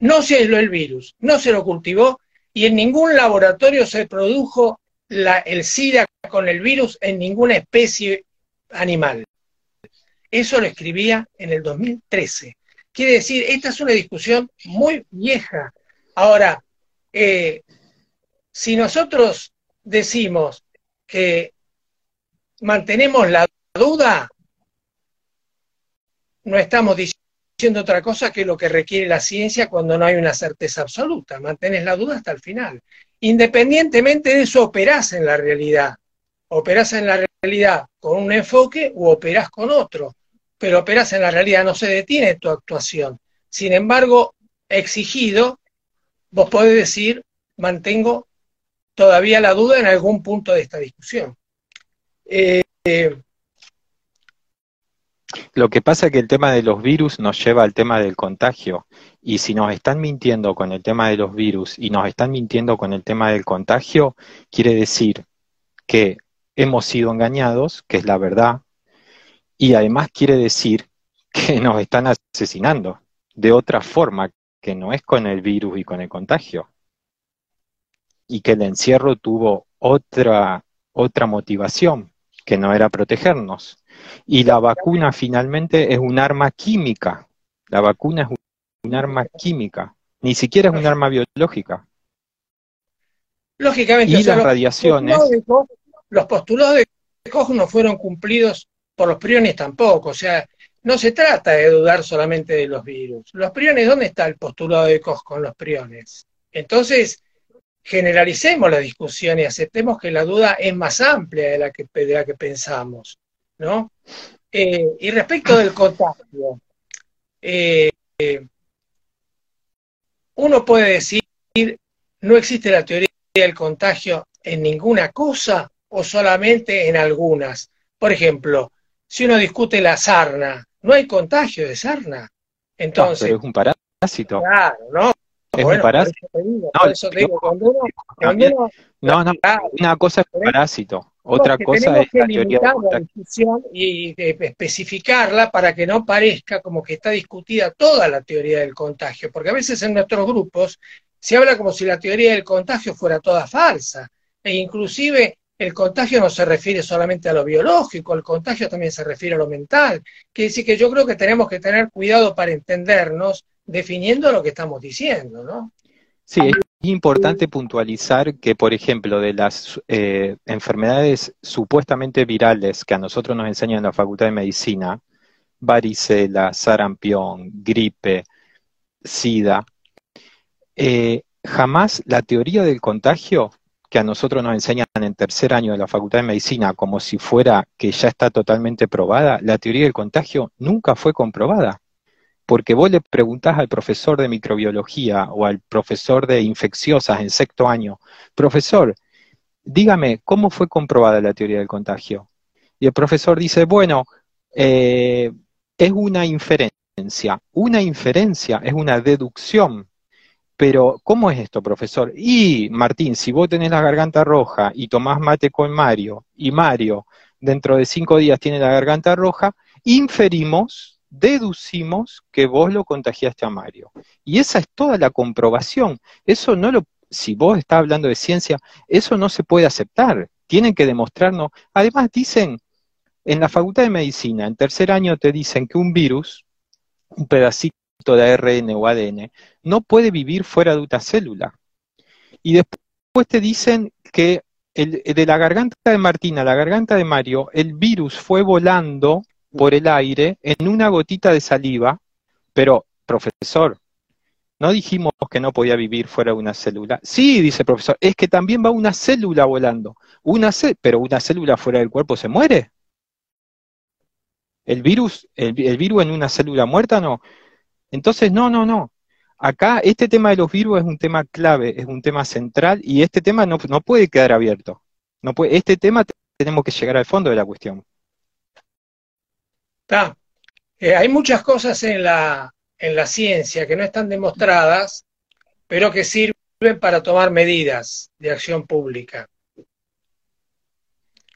No se aisló el virus, no se lo cultivó y en ningún laboratorio se produjo el SIDA con el virus en ninguna especie animal. Eso lo escribía en el 2013. Quiere decir, esta es una discusión muy vieja. Ahora, eh, si nosotros decimos que mantenemos la duda, no estamos diciendo otra cosa que lo que requiere la ciencia cuando no hay una certeza absoluta. Mantenés la duda hasta el final. Independientemente de eso, operás en la realidad. Operás en la realidad con un enfoque u operás con otro. Pero operás en la realidad, no se detiene tu actuación. Sin embargo, exigido, vos podés decir, mantengo todavía la duda en algún punto de esta discusión. Eh, lo que pasa es que el tema de los virus nos lleva al tema del contagio. Y si nos están mintiendo con el tema de los virus y nos están mintiendo con el tema del contagio, quiere decir que hemos sido engañados, que es la verdad, y además quiere decir que nos están asesinando de otra forma, que no es con el virus y con el contagio. Y que el encierro tuvo otra, otra motivación, que no era protegernos. Y la vacuna finalmente es un arma química. La vacuna es un arma química. Ni siquiera es un arma biológica. Lógicamente, y las radiaciones. los postulados de Koch no fueron cumplidos por los priones tampoco. O sea, no se trata de dudar solamente de los virus. Los priones, ¿dónde está el postulado de Koch con los priones? Entonces, generalicemos la discusión y aceptemos que la duda es más amplia de la que, de que pensamos. ¿no? Eh, y respecto del contagio, eh, uno puede decir, no existe la teoría del contagio en ninguna cosa o solamente en algunas. Por ejemplo, si uno discute la sarna, no hay contagio de sarna. Entonces, pero es un parásito. Claro, ¿no? Es un parásito. no, no, una cosa es un parásito, otra cosa es la teoría la discusión y especificarla para que no parezca como que está discutida toda la teoría del contagio, porque a veces en nuestros grupos se habla como si la teoría del contagio fuera toda falsa, e inclusive el contagio no se refiere solamente a lo biológico, el contagio también se refiere a lo mental. Quiere decir que yo creo que tenemos que tener cuidado para entendernos definiendo lo que estamos diciendo, ¿no? Sí, es importante puntualizar que, por ejemplo, de las eh, enfermedades supuestamente virales que a nosotros nos enseñan en la Facultad de Medicina, varicela, sarampión, gripe, sida, eh, jamás la teoría del contagio que a nosotros nos enseñan en tercer año de la Facultad de Medicina como si fuera que ya está totalmente probada, la teoría del contagio nunca fue comprobada. Porque vos le preguntás al profesor de microbiología o al profesor de infecciosas en sexto año, profesor, dígame, ¿cómo fue comprobada la teoría del contagio? Y el profesor dice, bueno, eh, es una inferencia. Una inferencia es una deducción pero, ¿cómo es esto, profesor? Y, Martín, si vos tenés la garganta roja y tomás mate con Mario, y Mario dentro de cinco días tiene la garganta roja, inferimos, deducimos que vos lo contagiaste a Mario. Y esa es toda la comprobación. Eso no lo, si vos estás hablando de ciencia, eso no se puede aceptar. Tienen que demostrarnos. Además, dicen, en la Facultad de Medicina, en tercer año te dicen que un virus, un pedacito de ARN o ADN, no puede vivir fuera de una célula. Y después te dicen que el, de la garganta de Martina a la garganta de Mario, el virus fue volando por el aire en una gotita de saliva, pero, profesor, no dijimos que no podía vivir fuera de una célula. Sí, dice el profesor, es que también va una célula volando. Una pero una célula fuera del cuerpo se muere. El virus, el virus en una célula muerta no. Entonces, no, no, no. Acá este tema de los virus es un tema clave, es un tema central y este tema no, puede quedar abierto. No puede, este tema tenemos que llegar al fondo de la cuestión. Está. Eh, hay muchas cosas en la, en la ciencia que no están demostradas, pero que sirven para tomar medidas de acción pública.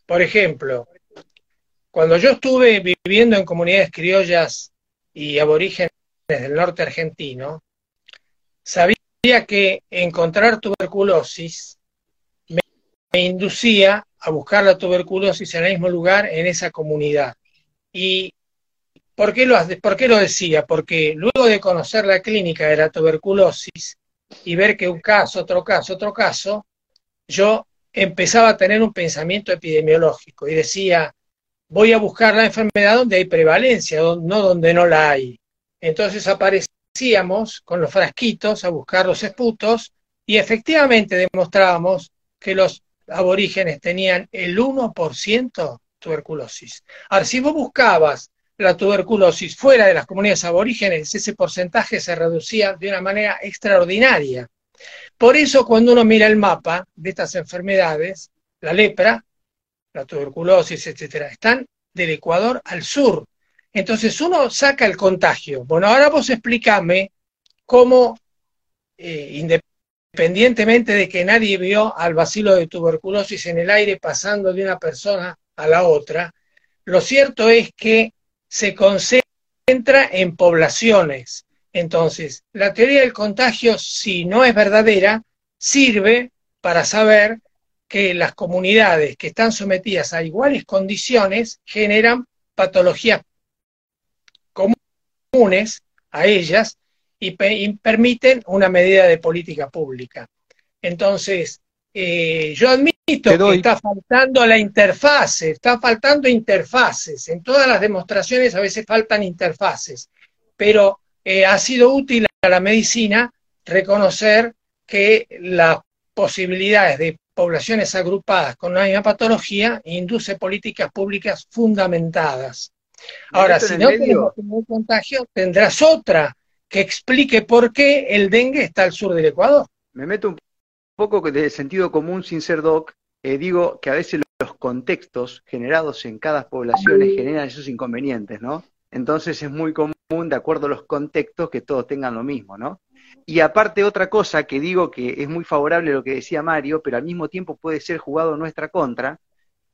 Por ejemplo, cuando yo estuve viviendo en comunidades criollas y aborígenes del norte argentino, sabía que encontrar tuberculosis inducía a buscar la tuberculosis en el mismo lugar, en esa comunidad. ¿Y por qué lo, por qué lo decía? Porque luego de conocer la clínica de la tuberculosis y ver que un caso, otro caso, otro caso, yo empezaba a tener un pensamiento epidemiológico y decía, voy a buscar la enfermedad donde hay prevalencia, no donde no la hay. Entonces aparecíamos con los frasquitos a buscar los esputos y efectivamente demostrábamos que los aborígenes tenían el 1% tuberculosis. Ahora, si vos buscabas la tuberculosis fuera de las comunidades aborígenes, ese porcentaje se reducía de una manera extraordinaria. Por eso, cuando uno mira el mapa de estas enfermedades, la lepra, la tuberculosis, etcétera, están del Ecuador al sur. Entonces uno saca el contagio. Bueno, ahora vos explícame cómo, eh, independientemente de que nadie vio al vacilo de tuberculosis en el aire pasando de una persona a la otra, lo cierto es que se concentra en poblaciones. Entonces, la teoría del contagio, si no es verdadera, sirve para saber que las comunidades que están sometidas a iguales condiciones generan patologías comunes a ellas y, permiten una medida de política pública. Entonces, eh, yo admito que está faltando la interfase, está faltando interfaces. En todas las demostraciones a veces faltan interfaces, pero eh, ha sido útil a la medicina reconocer que las posibilidades de poblaciones agrupadas con una misma patología induce políticas públicas fundamentadas. Ahora, si no tenemos un contagio, tendrás otra que explique por qué el dengue está al sur del Ecuador. Me meto un poco de sentido común sin ser doc, eh, digo que a veces los contextos generados en cada población generan esos inconvenientes, ¿no? Entonces es muy común, de acuerdo a los contextos, que todos tengan lo mismo, ¿no? Y aparte otra cosa que digo que es muy favorable lo que decía Mario, pero al mismo tiempo puede ser jugado en nuestra contra,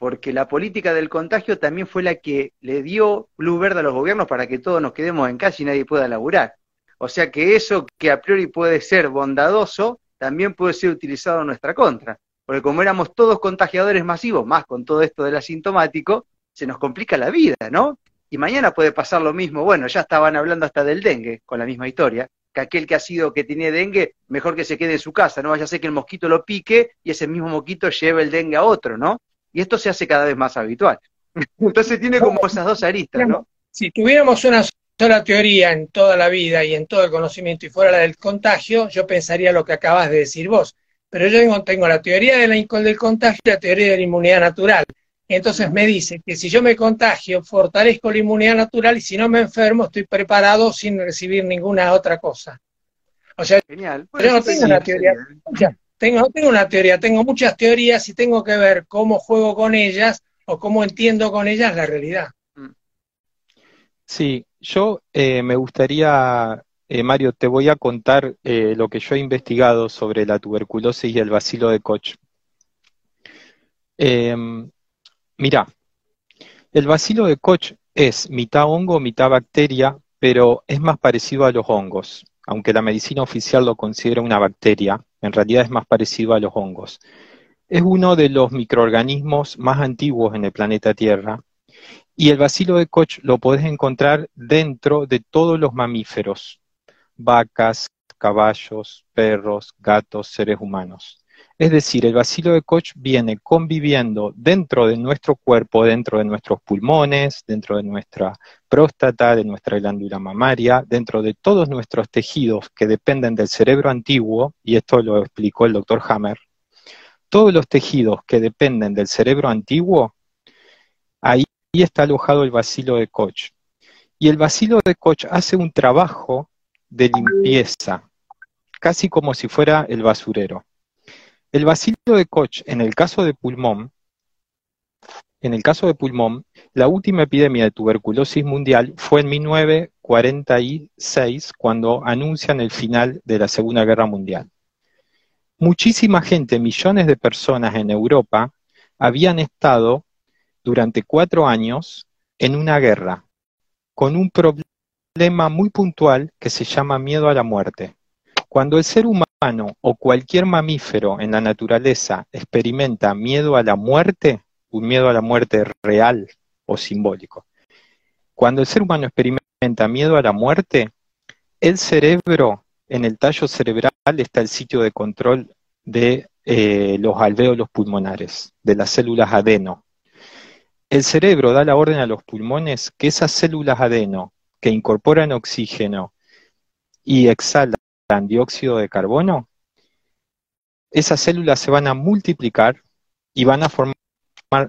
porque la política del contagio también fue la que le dio luz verde a los gobiernos para que todos nos quedemos en casa y nadie pueda laburar. O sea que eso que a priori puede ser bondadoso, también puede ser utilizado en nuestra contra. Porque como éramos todos contagiadores masivos, más con todo esto del asintomático, se nos complica la vida, ¿no? Y mañana puede pasar lo mismo. Bueno, ya estaban hablando hasta del dengue, con la misma historia que aquel que ha sido, que tiene dengue, mejor que se quede en su casa, no vaya a ser que el mosquito lo pique y ese mismo mosquito lleve el dengue a otro, ¿no? Y esto se hace cada vez más habitual. Entonces tiene como esas dos aristas, ¿no? Si tuviéramos una sola teoría en toda la vida y en todo el conocimiento y fuera la del contagio, yo pensaría lo que acabas de decir vos. Pero yo tengo, la teoría de la, del contagio y la teoría de la inmunidad natural. Entonces me dice que si yo me contagio, fortalezco la inmunidad natural y si no me enfermo, estoy preparado sin recibir ninguna otra cosa. O sea, Genial. yo no tengo una teoría. Tengo, tengo una teoría, tengo muchas teorías y tengo que ver cómo juego con ellas o cómo entiendo con ellas la realidad. Sí, yo eh, me gustaría, eh, Mario, te voy a contar eh, lo que yo he investigado sobre la tuberculosis y el bacilo de Koch. Em, Mira, el bacilo de Koch es mitad hongo, mitad bacteria, pero es más parecido a los hongos. Aunque la medicina oficial lo considera una bacteria, en realidad es más parecido a los hongos. Es uno de los microorganismos más antiguos en el planeta Tierra y el bacilo de Koch lo podés encontrar dentro de todos los mamíferos, vacas, caballos, perros, gatos, seres humanos. Es decir, el bacilo de Koch viene conviviendo dentro de nuestro cuerpo, dentro de nuestros pulmones, dentro de nuestra próstata, de nuestra glándula mamaria, dentro de todos nuestros tejidos que dependen del cerebro antiguo, y esto lo explicó el doctor Hammer. Todos los tejidos que dependen del cerebro antiguo, ahí está alojado el bacilo de Koch. Y el bacilo de Koch hace un trabajo de limpieza, casi como si fuera el basurero. El bacilo de Koch, en el caso de pulmón, en el caso de pulmón, la última epidemia de tuberculosis mundial fue en 1946, cuando anuncian el final de la Segunda Guerra Mundial. Muchísima gente, millones de personas en Europa, habían estado durante cuatro años en una guerra, con un problema muy puntual que se llama miedo a la muerte. Cuando el ser humano o cualquier mamífero en la naturaleza experimenta miedo a la muerte, un miedo a la muerte real o simbólico. Cuando el ser humano experimenta miedo a la muerte, el cerebro, en el tallo cerebral está el sitio de control de eh, los alvéolos pulmonares, de las células adeno. El cerebro da la orden a los pulmones que esas células adeno que incorporan oxígeno y exhalan dióxido de carbono, esas células se van a multiplicar y van a formar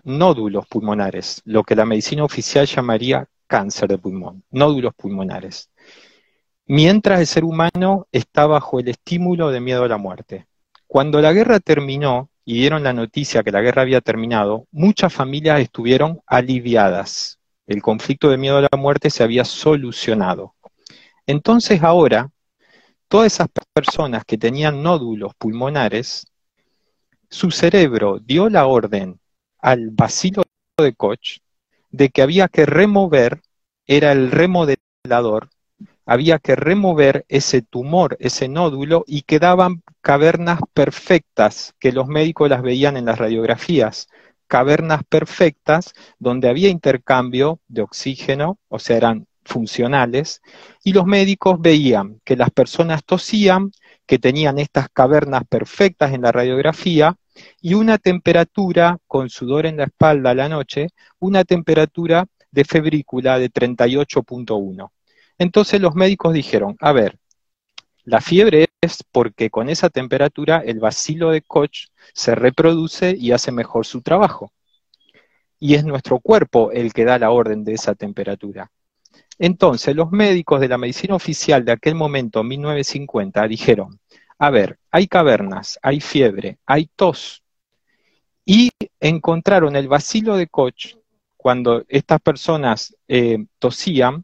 nódulos pulmonares, lo que la medicina oficial llamaría cáncer de pulmón, nódulos pulmonares. Mientras el ser humano está bajo el estímulo de miedo a la muerte. Cuando la guerra terminó y dieron la noticia que la guerra había terminado, muchas familias estuvieron aliviadas. El conflicto de miedo a la muerte se había solucionado. Entonces ahora todas esas personas que tenían nódulos pulmonares, su cerebro dio la orden al vacilo de Koch de que había que remover, era el remodelador, había que remover ese tumor, ese nódulo, y quedaban cavernas perfectas, que los médicos las veían en las radiografías, cavernas perfectas donde había intercambio de oxígeno, o sea, eran funcionales, y los médicos veían que las personas tosían, que tenían estas cavernas perfectas en la radiografía, y una temperatura, con sudor en la espalda a la noche, una temperatura de febrícula de 38.1. Entonces los médicos dijeron, a ver, la fiebre es porque con esa temperatura el vacilo de Koch se reproduce y hace mejor su trabajo. Y es nuestro cuerpo el que da la orden de esa temperatura. Entonces, los médicos de la medicina oficial de aquel momento, 1950, dijeron, a ver, hay cavernas, hay fiebre, hay tos, y encontraron el vacilo de Koch cuando estas personas eh, tosían,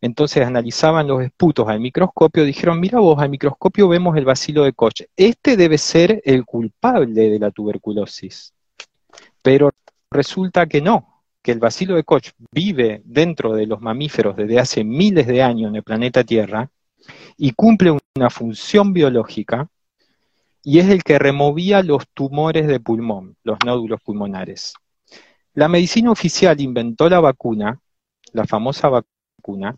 entonces analizaban los esputos al microscopio, dijeron, mira vos, al microscopio vemos el vacilo de Koch, este debe ser el culpable de la tuberculosis. Pero resulta que no, que el bacilo de Koch vive dentro de los mamíferos desde hace miles de años en el planeta Tierra y cumple una función biológica y es el que removía los tumores de pulmón, los nódulos pulmonares. La medicina oficial inventó la vacuna, la famosa vacuna,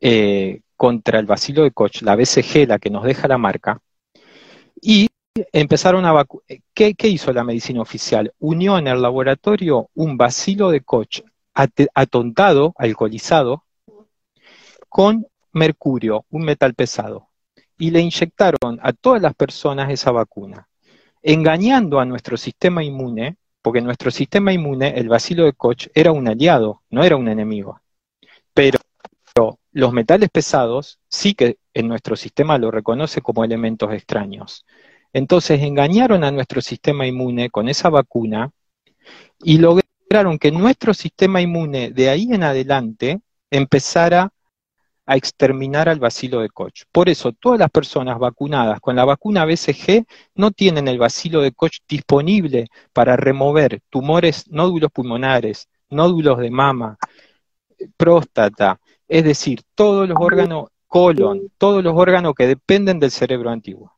eh, contra el bacilo de Koch, la BCG, la que nos deja la marca, y empezaron a vacunar. ¿Qué, hizo la medicina oficial? Unió en el laboratorio un bacilo de Koch atontado, alcoholizado, con mercurio, un metal pesado, y le inyectaron a todas las personas esa vacuna, engañando a nuestro sistema inmune, porque nuestro sistema inmune, el bacilo de Koch, era un aliado, no era un enemigo. Pero los metales pesados sí que en nuestro sistema lo reconoce como elementos extraños. Entonces engañaron a nuestro sistema inmune con esa vacuna y lograron que nuestro sistema inmune de ahí en adelante empezara a exterminar al bacilo de Koch. Por eso todas las personas vacunadas con la vacuna BCG no tienen el bacilo de Koch disponible para remover tumores, nódulos pulmonares, nódulos de mama, próstata, es decir, todos los órganos colon, todos los órganos que dependen del cerebro antiguo.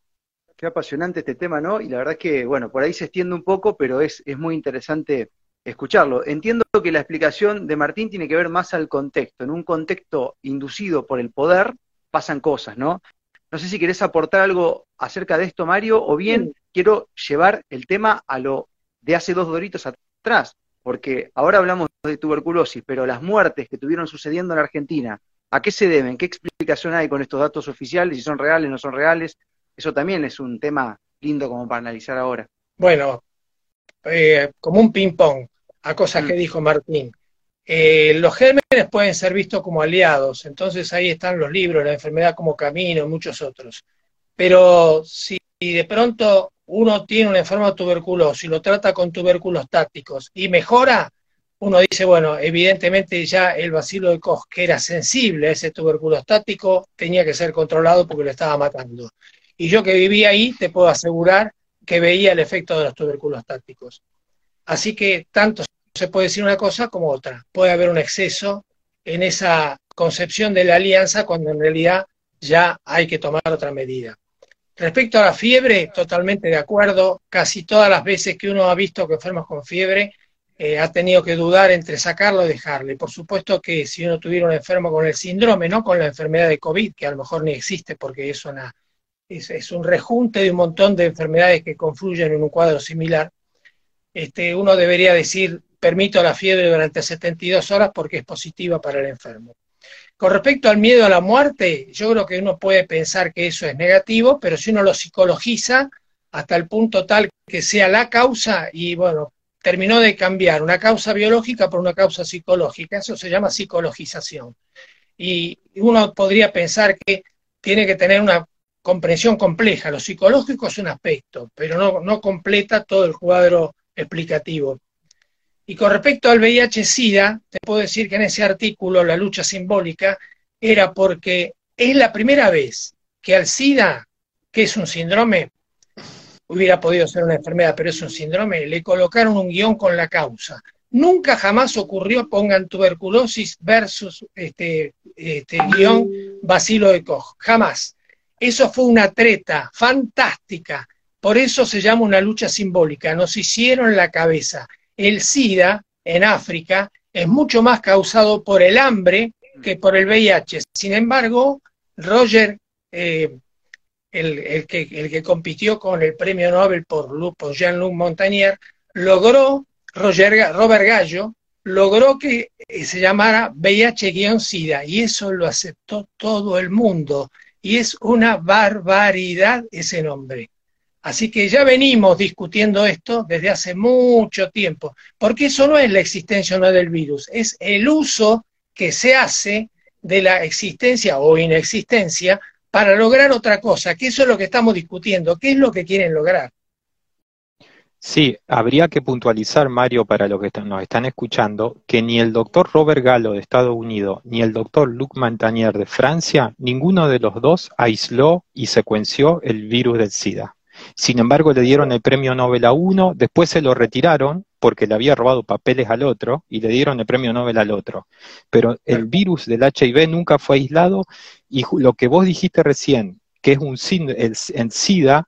Qué apasionante este tema, ¿no? Y la verdad es que, bueno, por ahí se extiende un poco, pero es, es muy interesante escucharlo. Entiendo que la explicación de Martín tiene que ver más al contexto. En un contexto inducido por el poder pasan cosas, ¿no? No sé si querés aportar algo acerca de esto, Mario, o bien quiero llevar el tema a lo de hace dos doritos atrás, porque ahora hablamos de tuberculosis, pero las muertes que tuvieron sucediendo en Argentina, ¿a qué se deben? ¿Qué explicación hay con estos datos oficiales? Si son reales, no son reales. Eso también es un tema lindo como para analizar ahora. Bueno, eh, como un ping-pong a cosas mm. que dijo Martín. Eh, los gérmenes pueden ser vistos como aliados, entonces ahí están los libros, La enfermedad como camino, y muchos otros. Pero si de pronto uno tiene una enfermedad de tuberculosis y lo trata con tubérculos tácticos y mejora, uno dice, bueno, evidentemente ya el bacilo de Koch, que era sensible a ese tuberculostático, tenía que ser controlado porque lo estaba matando. Y yo que vivía ahí, te puedo asegurar que veía el efecto de los tubérculos tácticos. Así que tanto se puede decir una cosa como otra. Puede haber un exceso en esa concepción de la alianza cuando en realidad ya hay que tomar otra medida. Respecto a la fiebre, totalmente de acuerdo. Casi todas las veces que uno ha visto que enfermos con fiebre, eh, ha tenido que dudar entre sacarlo o dejarle. Por supuesto que si uno tuviera un enfermo con el síndrome, no con la enfermedad de COVID, que a lo mejor ni existe porque es, una, es, un rejunte de un montón de enfermedades que confluyen en un cuadro similar, este, uno debería decir, permito la fiebre durante 72 horas porque es positiva para el enfermo. Con respecto al miedo a la muerte, yo creo que uno puede pensar que eso es negativo, pero si uno lo psicologiza hasta el punto tal que sea la causa, y bueno, terminó de cambiar una causa biológica por una causa psicológica, eso se llama psicologización. Y uno podría pensar que tiene que tener una comprensión compleja, lo psicológico es un aspecto, pero no, no completa todo el cuadro explicativo. Y con respecto al VIH-Sida, te puedo decir que en ese artículo la lucha simbólica era porque es la primera vez que al SIDA, que es un síndrome, hubiera podido ser una enfermedad, pero es un síndrome, le colocaron un guion con la causa. Nunca jamás ocurrió, pongan tuberculosis versus este, este guion bacilo de Koch, jamás. Eso fue una treta fantástica, por eso se llama una lucha simbólica, nos hicieron la cabeza el SIDA en África es mucho más causado por el hambre que por el VIH. Sin embargo, Roger, eh, el, que, el, que, compitió con el premio Nobel por, Jean-Luc Montagnier, logró, Roger, Robert Gallo, logró que eh, se llamara VIH-SIDA y eso lo aceptó todo el mundo. Y es una barbaridad ese nombre. Así que ya venimos discutiendo esto desde hace mucho tiempo, porque eso no es la existencia o no del virus, es el uso que se hace de la existencia o inexistencia para lograr otra cosa, que eso es lo que estamos discutiendo, qué es lo que quieren lograr. Sí, habría que puntualizar, Mario, para los que nos están escuchando, que ni el doctor Robert Gallo de Estados Unidos ni el doctor Luc Montagnier de Francia, ninguno de los dos aisló y secuenció el virus del SIDA. Sin embargo, le dieron el premio Nobel a uno, después se lo retiraron porque le había robado papeles al otro y le dieron el premio Nobel al otro. Pero el virus del HIV nunca fue aislado y lo que vos dijiste recién, que es un el, en SIDA,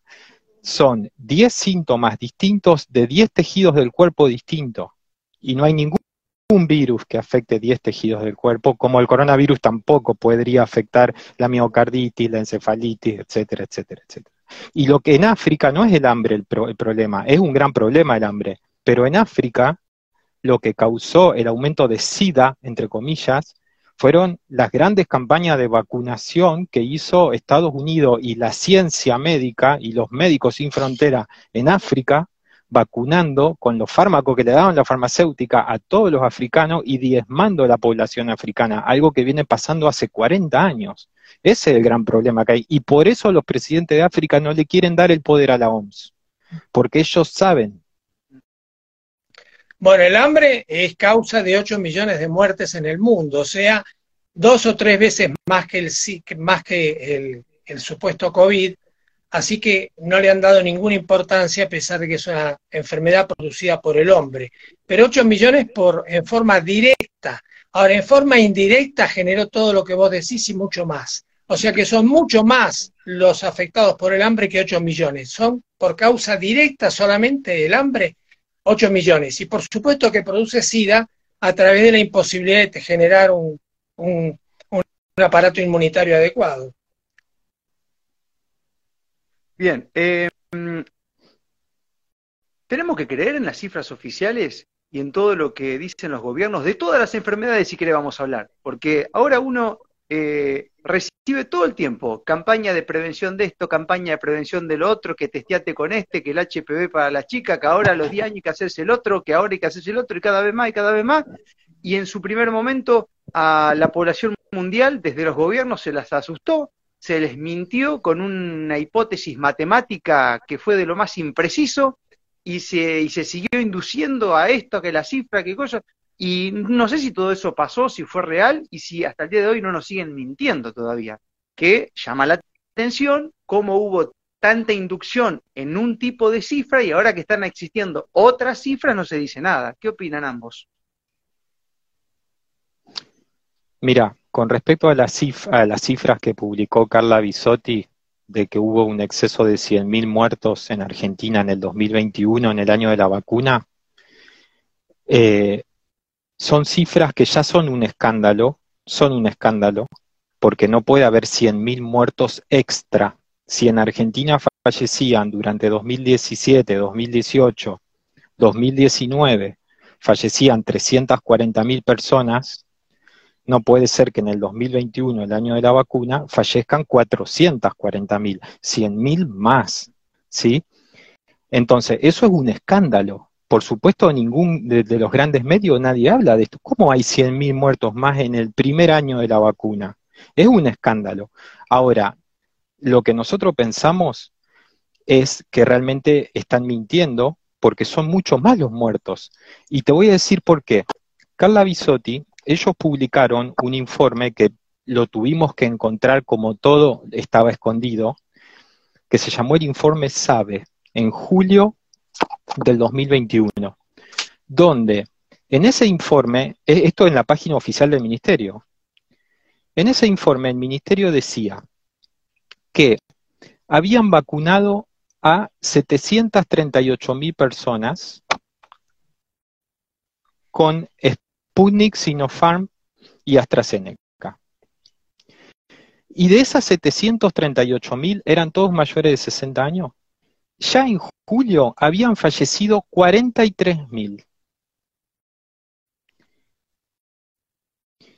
son 10 síntomas distintos de 10 tejidos del cuerpo distintos. Y no hay ningún virus que afecte 10 tejidos del cuerpo, como el coronavirus tampoco podría afectar la miocarditis, la encefalitis, etcétera, etcétera, etcétera. Y lo que en África no es el hambre el, problema, es un gran problema el hambre, pero en África lo que causó el aumento de SIDA, entre comillas, fueron las grandes campañas de vacunación que hizo Estados Unidos y la ciencia médica y los médicos sin frontera en África, vacunando con los fármacos que le daban la farmacéutica a todos los africanos y diezmando la población africana, algo que viene pasando hace 40 años. Ese es el gran problema que hay. Y por eso los presidentes de África no le quieren dar el poder a la OMS, porque ellos saben. Bueno, el hambre es causa de 8 millones de muertes en el mundo, o sea, dos o tres veces más que el, más que el, supuesto COVID, así que no le han dado ninguna importancia a pesar de que es una enfermedad producida por el hombre. Pero 8 millones por, en forma directa. Ahora, en forma indirecta generó todo lo que vos decís y mucho más. O sea que son mucho más los afectados por el hambre que 8 millones. Son por causa directa solamente del hambre 8 millones. Y por supuesto que produce SIDA a través de la imposibilidad de generar un, aparato inmunitario adecuado. Bien, eh, tenemos que creer en las cifras oficiales y en todo lo que dicen los gobiernos de todas las enfermedades si que vamos a hablar, porque ahora uno eh, recibe todo el tiempo campaña de prevención de esto, campaña de prevención de lo otro, que testeate con este, que el HPV para la chica, que ahora a los 10 años hay que hacerse el otro, que ahora hay que hacerse el otro, y cada vez más y cada vez más. Y en su primer momento a la población mundial, desde los gobiernos, se las asustó, se les mintió con una hipótesis matemática que fue de lo más impreciso, y se, y se siguió induciendo a esto, a que la cifra, que cosa. Y no sé si todo eso pasó, si fue real y si hasta el día de hoy no nos siguen mintiendo todavía. Que llama la atención cómo hubo tanta inducción en un tipo de cifra y ahora que están existiendo otras cifras no se dice nada. ¿Qué opinan ambos? Mira, con respecto a, las cifras que publicó Carla Bisotti de que hubo un exceso de 100.000 muertos en Argentina en el 2021, en el año de la vacuna, eh, son cifras que ya son un escándalo, son un escándalo, porque no puede haber 100.000 muertos extra. Si en Argentina fallecían durante 2017, 2018, 2019, fallecían 340.000 personas, no puede ser que en el 2021, el año de la vacuna, fallezcan 440.000, 100.000 más, ¿sí? Entonces, eso es un escándalo. Por supuesto, ningún de, los grandes medios nadie habla de esto. ¿Cómo hay 100.000 muertos más en el primer año de la vacuna? Es un escándalo. Ahora, lo que nosotros pensamos es que realmente están mintiendo porque son muchos más los muertos. Y te voy a decir por qué. Carla Bisotti, ellos publicaron un informe que lo tuvimos que encontrar como todo estaba escondido, que se llamó el informe SABE, en julio del 2021, donde en ese informe, e, esto en la página oficial del ministerio, en ese informe el ministerio decía que habían vacunado a 738 mil personas con Sputnik, Sinopharm y AstraZeneca. Y de esas 738 mil eran todos mayores de 60 años. Ya en julio habían fallecido 43 mil.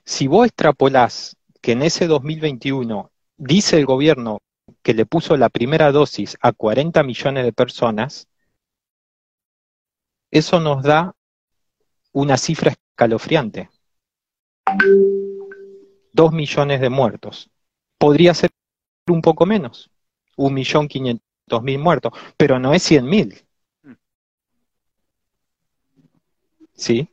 Si vos extrapolás que en ese 2021 dice el gobierno que le puso la primera dosis a 40 millones de personas, eso nos da una cifra escalofriante. Dos millones de muertos. Podría ser un poco menos, un millón quinientos mil muertos, pero no es cien mil. ¿Sí?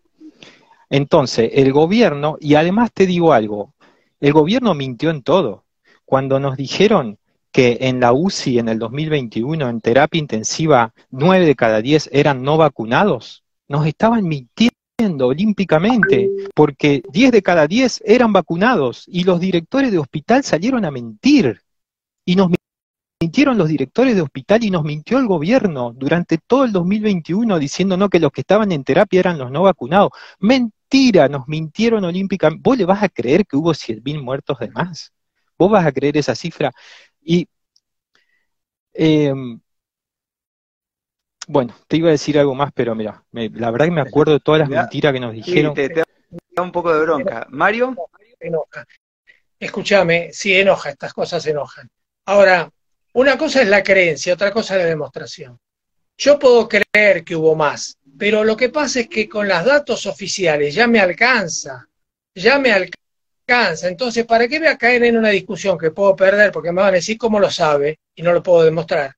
Entonces, el gobierno, y además te digo algo, el gobierno mintió en todo. Cuando nos dijeron que en la UCI en el 2021, en terapia intensiva, nueve de cada diez eran no vacunados, nos estaban mintiendo olímpicamente, porque 10 de cada 10 eran vacunados y los directores de hospital salieron a mentir. Y nos mintieron los directores de hospital y nos mintió el gobierno durante todo el 2021 diciendo que los que estaban en terapia eran los no vacunados. Mentira, nos mintieron olímpicamente. ¿Vos le vas a creer que hubo 100.000 muertos de más? ¿Vos vas a creer esa cifra? Y eh, bueno, te iba a decir algo más, pero mira, la verdad que me acuerdo de todas las mentiras que nos dijeron. te, da un poco de bronca. Mario. Enoja. Escúchame, sí enoja, estas cosas enojan. Ahora, una cosa es la creencia, otra cosa es la demostración. Yo puedo creer que hubo más, pero lo que pasa es que con los datos oficiales ya me alcanza, ya me alcanza. Entonces, ¿para qué voy a caer en una discusión que puedo perder? Porque me van a decir cómo lo sabe y no lo puedo demostrar.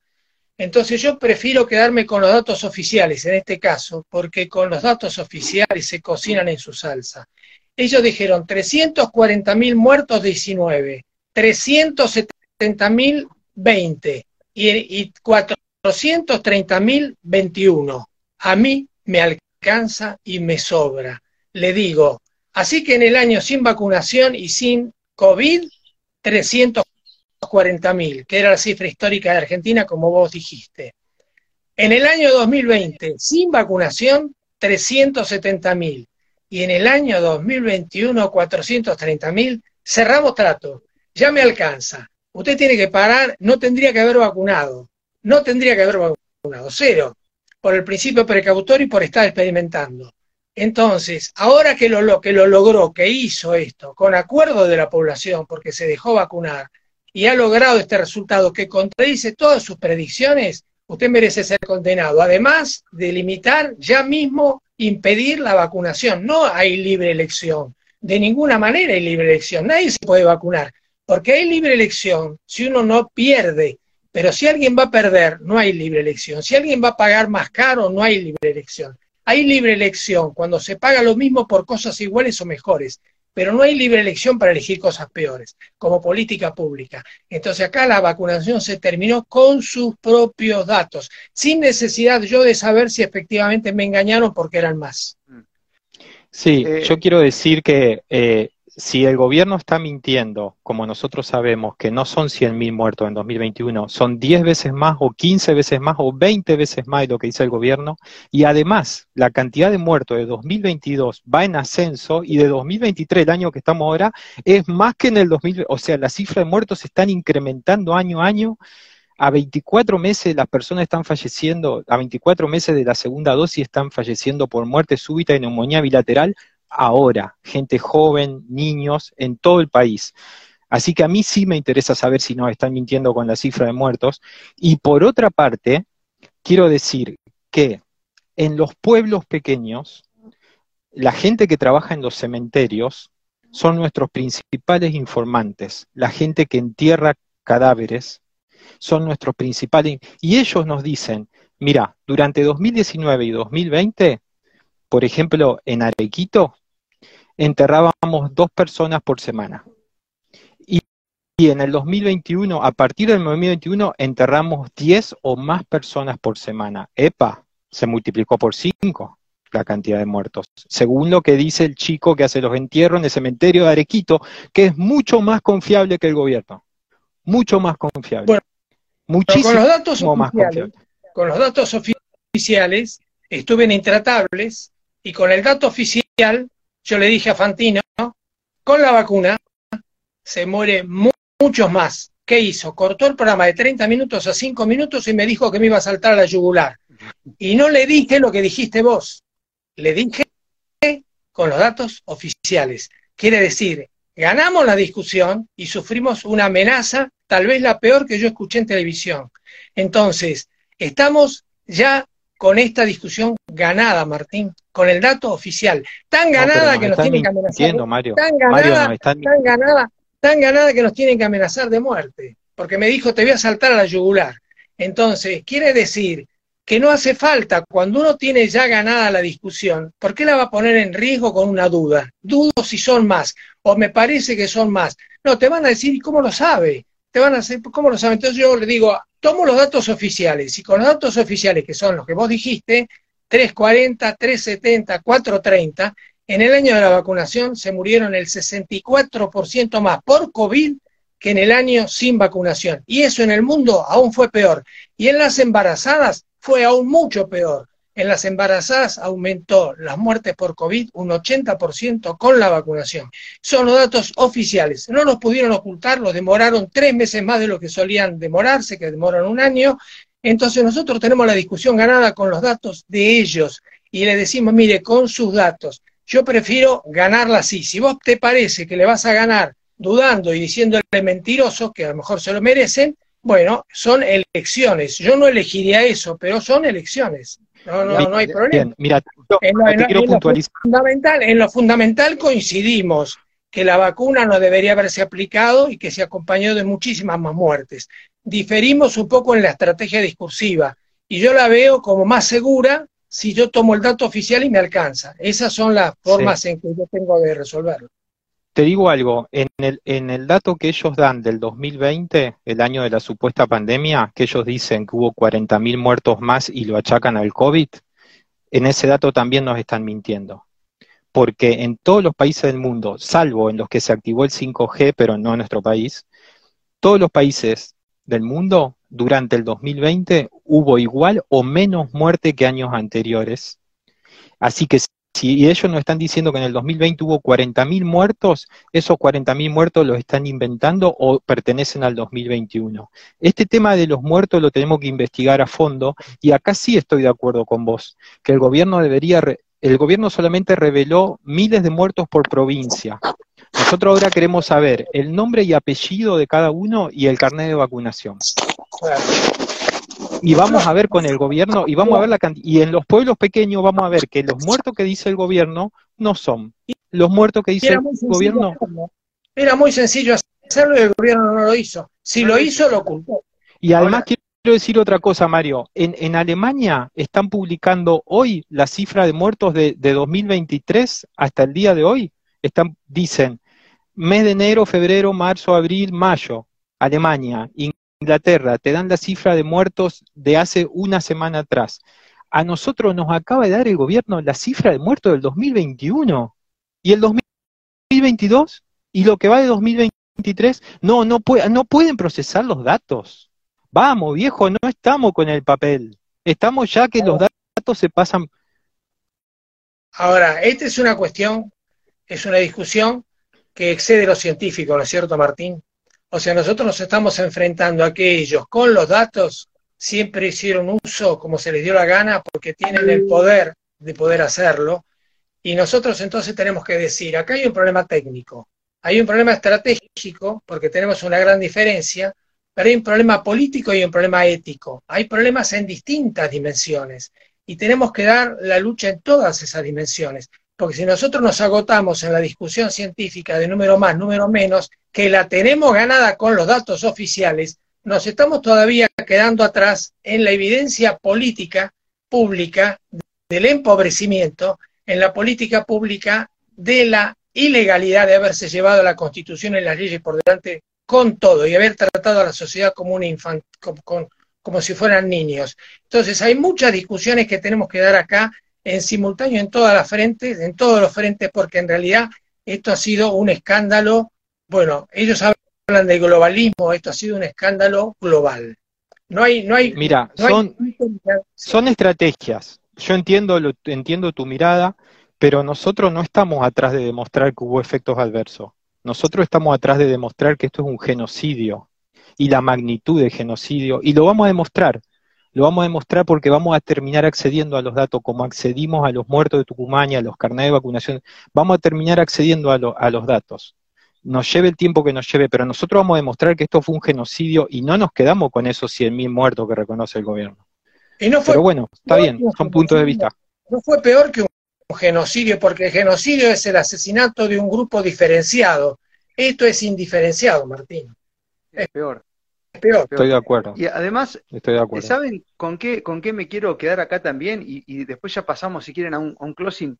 Entonces yo prefiero quedarme con los datos oficiales en este caso, porque con los datos oficiales se cocinan en su salsa. Ellos dijeron 340.000 muertos 19, 370.000 20 y, y 430.000 21. A mí me alcanza y me sobra. Le digo, así que en el año sin vacunación y sin COVID, 300 40.000, que era la cifra histórica de Argentina, como vos dijiste. En el año 2020, sin vacunación, 370.000. Y en el año 2021, 430.000. Cerramos trato. Ya me alcanza. Usted tiene que parar, no tendría que haber vacunado. No tendría que haber vacunado. Cero. Por el principio precautorio y por estar experimentando. Entonces, ahora que lo, que lo logró, que hizo esto, con acuerdo de la población, porque se dejó vacunar, y ha logrado este resultado que contradice todas sus predicciones, usted merece ser condenado. Además de limitar ya mismo impedir la vacunación. No hay libre elección. De ninguna manera hay libre elección. Nadie se puede vacunar. Porque hay libre elección si uno no pierde. Pero si alguien va a perder, no hay libre elección. Si alguien va a pagar más caro, no hay libre elección. Hay libre elección cuando se paga lo mismo por cosas iguales o mejores pero no hay libre elección para elegir cosas peores, como política pública. Entonces acá la vacunación se terminó con sus propios datos, sin necesidad yo de saber si efectivamente me engañaron porque eran más. Sí, eh, yo quiero decir que eh, si el gobierno está mintiendo, como nosotros sabemos que no son 100.000 muertos en 2021, son 10 veces más o 15 veces más o 20 veces más de lo que dice el gobierno, y además la cantidad de muertos de 2022 va en ascenso y de 2023, el año que estamos ahora, es más que en el 2000, o sea, las cifras de muertos se están incrementando año a año. A 24 meses las personas están falleciendo, a 24 meses de la segunda dosis están falleciendo por muerte súbita y neumonía bilateral ahora, gente joven, niños, en todo el país. Así que a mí sí me interesa saber si nos están mintiendo con la cifra de muertos. Y por otra parte, quiero decir que en los pueblos pequeños, la gente que trabaja en los cementerios son nuestros principales informantes, la gente que entierra cadáveres son nuestros principales, y ellos nos dicen, mira, durante 2019 y 2020 por ejemplo, en Arequito, enterrábamos dos personas por semana. Y, en el 2021, a partir del 2021, enterramos 10 o más personas por semana. EPA, se multiplicó por 5 la cantidad de muertos, según lo que dice el chico que hace los entierros en el cementerio de Arequito, que es mucho más confiable que el gobierno. Mucho más confiable. Bueno, Muchísimo con los datos más confiable. Con los datos oficiales, estuve en Intratables y con el dato oficial, yo le dije a Fantino, con la vacuna se muere muchos más. ¿Qué hizo? Cortó el programa de 30 minutos a 5 minutos y me dijo que me iba a saltar a la yugular. Y no le dije lo que dijiste vos. Le dije con los datos oficiales. Quiere decir, ganamos la discusión y sufrimos una amenaza, tal vez la peor que yo escuché en televisión. Entonces, estamos ya con esta discusión ganada, Martín, con el dato oficial. Tan ganada que nos tienen que amenazar. Tan ganada, tan ganada, tan ganada que nos tienen que amenazar de muerte. Porque me dijo, te voy a saltar a la yugular. Entonces, quiere decir que no hace falta, cuando uno tiene ya ganada la discusión, ¿por qué la va a poner en riesgo con una duda? Dudo si son más, o me parece que son más. No, te van a decir, ¿y cómo lo sabe? Te van a decir, ¿cómo lo sabe? Entonces yo le digo, tomo los datos oficiales y con los datos oficiales, que son los que vos dijiste, 340, 370, 430, en el año de la vacunación se murieron el 64% más por COVID que en el año sin vacunación. Y eso en el mundo aún fue peor. Y en las embarazadas fue aún mucho peor. En las embarazadas aumentó las muertes por COVID un 80% con la vacunación. Son los datos oficiales. No los pudieron ocultar, los demoraron tres meses más de lo que solían demorarse, que demoran un año. Entonces nosotros tenemos la discusión ganada con los datos de ellos y le decimos, mire, con sus datos, yo prefiero ganarla así. Si vos te parece que le vas a ganar dudando y diciéndole mentirosos, que a lo mejor se lo merecen, bueno, son elecciones. Yo no elegiría eso, pero son elecciones. No, no, no hay problema. mira, en, lo, fundamental, en lo fundamental coincidimos que la vacuna no debería haberse aplicado y que se acompañó de muchísimas más muertes. Diferimos un poco en la estrategia discursiva y yo la veo como más segura si yo tomo el dato oficial y me alcanza. Esas son las formas en que yo tengo de resolverlo. Te digo algo, en el, en el dato que ellos dan del 2020, el año de la supuesta pandemia, que ellos dicen que hubo 40.000 muertos más y lo achacan al COVID, en ese dato también nos están mintiendo. Porque en todos los países del mundo, salvo en los que se activó el 5G, pero no en nuestro país, todos los países del mundo durante el 2020 hubo igual o menos muerte que años anteriores. Así que si ellos nos están diciendo que en el 2020 hubo 40.000 muertos, esos 40.000 muertos los están inventando o pertenecen al 2021. Este tema de los muertos lo tenemos que investigar a fondo y acá sí estoy de acuerdo con vos, que el gobierno debería, el gobierno solamente reveló miles de muertos por provincia. Nosotros ahora queremos saber el nombre y apellido de cada uno y el carnet de vacunación y vamos a ver con el gobierno, y vamos a ver la y en los pueblos pequeños vamos a ver que los muertos que dice el gobierno no son. Los muertos que dice el gobierno. Era muy sencillo hacerlo y el gobierno no lo hizo. Si lo hizo, lo ocultó. Y además quiero decir otra cosa, Mario. En, en, Alemania están publicando hoy la cifra de muertos de, de 2023 hasta el día de hoy. Están, dicen, mes de enero, febrero, marzo, abril, mayo. Alemania, Inglaterra, te dan la cifra de muertos de hace una semana atrás. A nosotros nos acaba de dar el gobierno la cifra de muertos del 2021. ¿Y el 2022? Y lo que va de 2023, no, no, no pueden procesar los datos. Vamos, viejo, no estamos con el papel. Estamos ya que los datos se pasan. Ahora, esta es una cuestión, es una discusión que excede lo científico, ¿no es cierto, Martín? O sea, nosotros nos estamos enfrentando a que ellos con los datos siempre hicieron uso como se les dio la gana porque tienen el poder de poder hacerlo. Y nosotros entonces tenemos que decir, acá hay un problema técnico, hay un problema estratégico porque tenemos una gran diferencia, pero hay un problema político y un problema ético. Hay problemas en distintas dimensiones y tenemos que dar la lucha en todas esas dimensiones. Porque si nosotros nos agotamos en la discusión científica de número más, número menos, que la tenemos ganada con los datos oficiales, nos estamos todavía quedando atrás en la evidencia política pública del empobrecimiento, en la política pública de la ilegalidad de haberse llevado la Constitución y las leyes por delante con todo y haber tratado a la sociedad como, un infant, como si fueran niños. Entonces hay muchas discusiones que tenemos que dar acá en simultáneo en todas las frentes, en todos los frentes, porque en realidad esto ha sido un escándalo, bueno, ellos hablan de globalismo, esto ha sido un escándalo global. No hay, no hay. Mira, son, son estrategias. Yo entiendo, lo, entiendo tu mirada, pero nosotros no estamos atrás de demostrar que hubo efectos adversos. Nosotros estamos atrás de demostrar que esto es un genocidio y la magnitud de genocidio, y lo vamos a demostrar. Lo vamos a demostrar porque vamos a terminar accediendo a los datos como accedimos a los muertos de Tucumán y a los carnets de vacunación. Vamos a terminar accediendo a, los datos. Nos lleve el tiempo que nos lleve, pero nosotros vamos a demostrar que esto fue un genocidio y no nos quedamos con esos 100.000 muertos que reconoce el gobierno. pero bueno, está bien, son puntos de vista. No fue peor que un genocidio, porque el genocidio es el asesinato de un grupo diferenciado. Esto es indiferenciado, Martín. Es peor. Estoy de acuerdo. Y además, ¿saben con qué, con qué me quiero quedar acá también? Y, después ya pasamos, si quieren, a un, closing.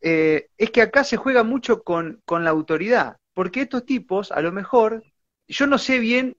Eh, es que acá se juega mucho con, con la autoridad, porque estos tipos, a lo mejor, yo no sé bien,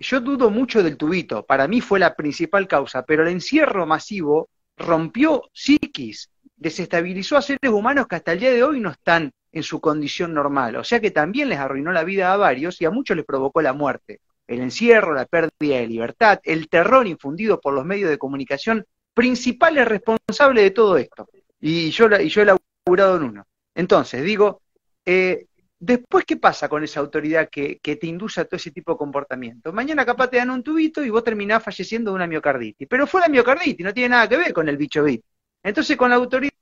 yo dudo mucho del tubito, para mí fue la principal causa, pero el encierro masivo rompió psiquis, desestabilizó a seres humanos que hasta el día de hoy no están en su condición normal, o sea que también les arruinó la vida a varios y a muchos les provocó la muerte el encierro, la pérdida de libertad, el terror infundido por los medios de comunicación, principales responsables de todo esto. Y yo, y yo he laburado en uno. Entonces, digo, eh, después, ¿qué pasa con esa autoridad que, te induce a todo ese tipo de comportamiento? Mañana capaz te dan un tubito y vos terminás falleciendo de una miocarditis. Pero fue la miocarditis, no tiene nada que ver con el bicho bit. Entonces, con la autoridad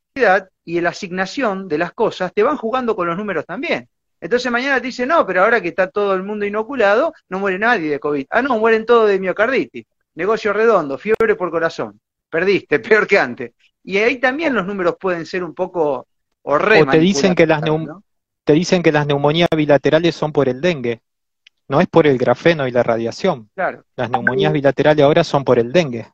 y la asignación de las cosas, te van jugando con los números también. Entonces mañana te dice, no, pero ahora que está todo el mundo inoculado, no muere nadie de COVID. Ah, no, mueren todos de miocarditis. Negocio redondo, fiebre por corazón. Perdiste, peor que antes. Y ahí también los números pueden ser un poco o te dicen que las te dicen que las neumonías bilaterales son por el dengue. No es por el grafeno y la radiación. Claro. Las neumonías bilaterales ahora son por el dengue.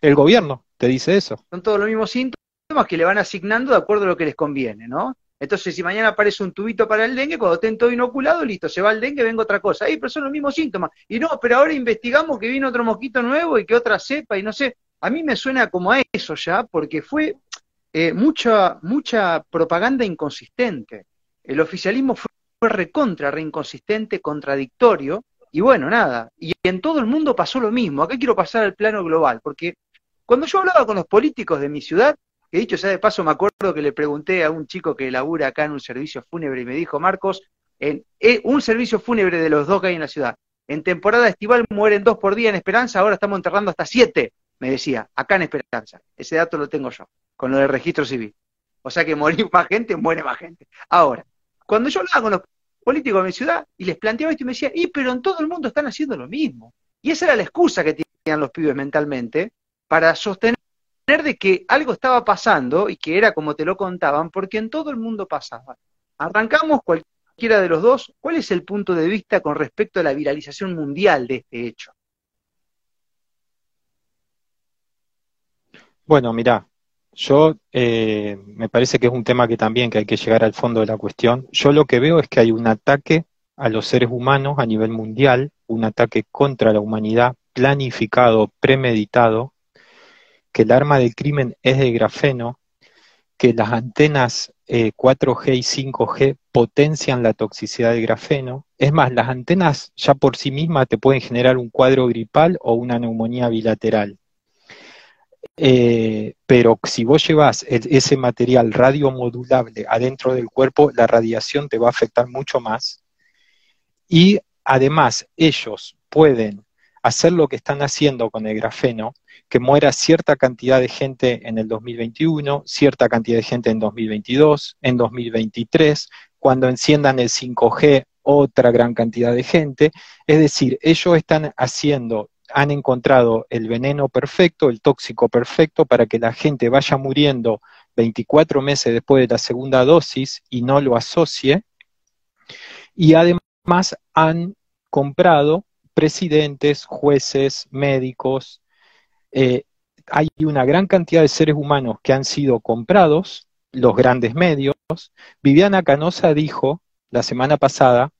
El gobierno te dice eso. Son todos los mismos síntomas que le van asignando de acuerdo a lo que les conviene, ¿no? Entonces, si mañana aparece un tubito para el dengue, cuando estén todo inoculado, listo, se va el dengue, venga otra cosa. Ahí, pero son los mismos síntomas. Y no, pero ahora investigamos que vino otro mosquito nuevo y que otra cepa y no sé. A mí me suena como a eso ya, porque fue eh, mucha, mucha propaganda inconsistente. El oficialismo fue, fue recontra, re inconsistente, contradictorio, y bueno, nada. Y en todo el mundo pasó lo mismo. Acá quiero pasar al plano global, porque cuando yo hablaba con los políticos de mi ciudad, que dicho sea de paso, me acuerdo que le pregunté a un chico que labura acá en un servicio fúnebre y me dijo, Marcos, en eh, un servicio fúnebre de los dos que hay en la ciudad, en temporada estival mueren dos por día en Esperanza, ahora estamos enterrando hasta siete, me decía, acá en Esperanza. Ese dato lo tengo yo, con lo del registro civil. O sea que morir más gente, muere más gente. Ahora, cuando yo hablaba con los políticos de mi ciudad y les planteaba esto y me decía, y pero en todo el mundo están haciendo lo mismo. Y esa era la excusa que tenían los pibes mentalmente para sostener de que algo estaba pasando y que era como te lo contaban, porque en todo el mundo pasaba. Arrancamos cualquiera de los dos. ¿Cuál es el punto de vista con respecto a la viralización mundial de este hecho? Bueno, mira, yo eh, me parece que es un tema que también que hay que llegar al fondo de la cuestión. Yo lo que veo es que hay un ataque a los seres humanos a nivel mundial, un ataque contra la humanidad planificado, premeditado, que el arma del crimen es de grafeno, que las antenas 4G eh, y 5G potencian la toxicidad del grafeno. Es más, las antenas ya por sí mismas te pueden generar un cuadro gripal o una neumonía bilateral. Eh, pero si vos llevas ese material radiomodulable adentro del cuerpo, la radiación te va a afectar mucho más. Y además, ellos pueden hacer lo que están haciendo con el grafeno, que muera cierta cantidad de gente en el 2021, cierta cantidad de gente en 2022, en 2023, cuando enciendan el 5G, otra gran cantidad de gente. Es decir, ellos están haciendo, han encontrado el veneno perfecto, el tóxico perfecto, para que la gente vaya muriendo 24 meses después de la segunda dosis y no lo asocie. Y además han comprado presidentes, jueces, médicos. Eh, hay una gran cantidad de seres humanos que han sido comprados, los grandes medios. Viviana Canosa dijo la semana pasada,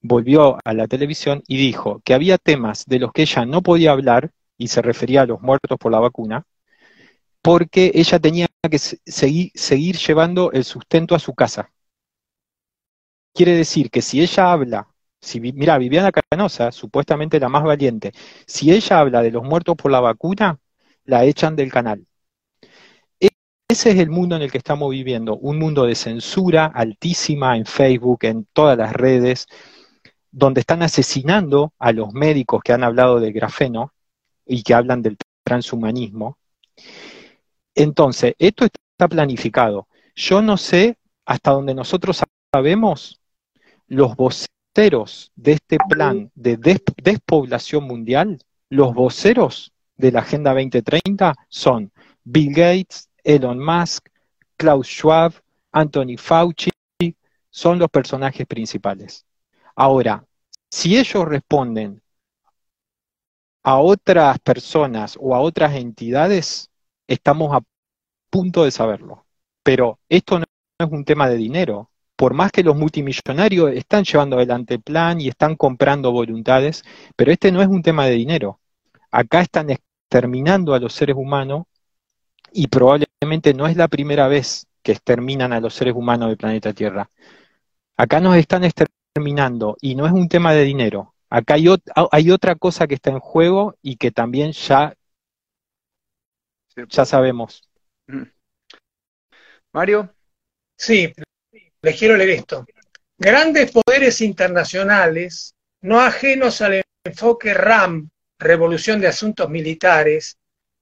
volvió a la televisión y dijo que había temas de los que ella no podía hablar, y se refería a los muertos por la vacuna, porque ella tenía que seguir, seguir llevando el sustento a su casa. Quiere decir que si ella habla si, mira, Viviana Canosa, supuestamente la más valiente, si ella habla de los muertos por la vacuna, la echan del canal. E, ese es el mundo en el que estamos viviendo, un mundo de censura altísima en Facebook, en todas las redes, donde están asesinando a los médicos que han hablado del grafeno y que hablan del transhumanismo. Entonces, esto está planificado. Yo no sé hasta donde nosotros sabemos los voceros de este plan de despoblación mundial, los voceros de la Agenda 2030 son Bill Gates, Elon Musk, Klaus Schwab, Anthony Fauci, son los personajes principales. Ahora, si ellos responden a otras personas o a otras entidades, estamos a punto de saberlo. Pero esto no es un tema de dinero, por más que los multimillonarios están llevando adelante el plan y están comprando voluntades, pero este no es un tema de dinero. Acá están exterminando a los seres humanos y probablemente no es la primera vez que exterminan a los seres humanos del planeta Tierra. Acá nos están exterminando y no es un tema de dinero. Acá hay, hay otra cosa que está en juego y que también ya, ya sabemos. Mario. Sí, les quiero leer esto. Grandes poderes internacionales, no ajenos al enfoque RAM, Revolución de Asuntos Militares,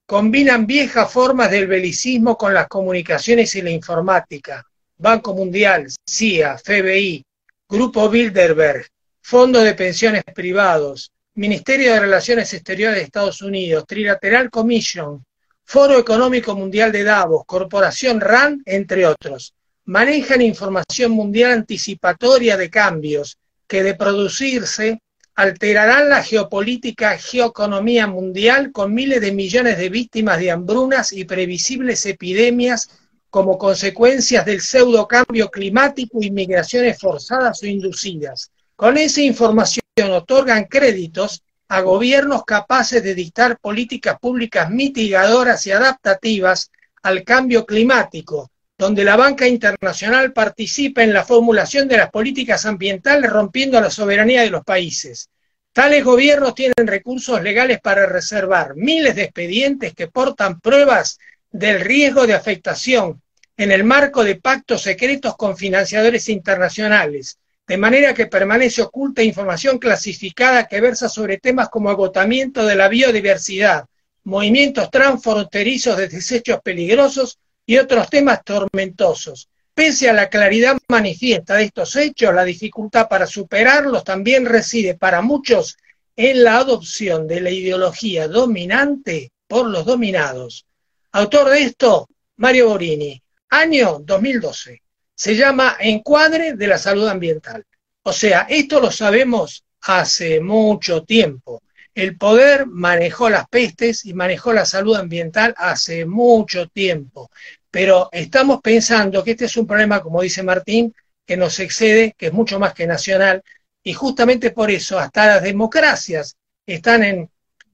combinan viejas formas del belicismo con las comunicaciones y la informática. Banco Mundial, CIA, FBI, Grupo Bilderberg, Fondo de Pensiones Privados, Ministerio de Relaciones Exteriores de Estados Unidos, Trilateral Commission, Foro Económico Mundial de Davos, Corporación RAND, entre otros manejan información mundial anticipatoria de cambios que de producirse alterarán la geopolítica, geoeconomía mundial con miles de millones de víctimas de hambrunas y previsibles epidemias como consecuencias del pseudo cambio climático y migraciones forzadas o inducidas. Con esa información otorgan créditos a gobiernos capaces de dictar políticas públicas mitigadoras y adaptativas al cambio climático, donde la banca internacional participa en la formulación de las políticas ambientales rompiendo la soberanía de los países. Tales gobiernos tienen recursos legales para reservar miles de expedientes que portan pruebas del riesgo de afectación en el marco de pactos secretos con financiadores internacionales, de manera que permanece oculta información clasificada que versa sobre temas como agotamiento de la biodiversidad, movimientos transfronterizos de desechos peligrosos y otros temas tormentosos. Pese a la claridad manifiesta de estos hechos, la dificultad para superarlos también reside para muchos en la adopción de la ideología dominante por los dominados. Autor de esto, Mario Borini, año 2012. Se llama Encuadre de la Salud Ambiental. O sea, esto lo sabemos hace mucho tiempo. El poder manejó las pestes y manejó la salud ambiental hace mucho tiempo. Pero estamos pensando que este es un problema, como dice Martín, que nos excede, que es mucho más que nacional, y justamente por eso hasta las democracias están en,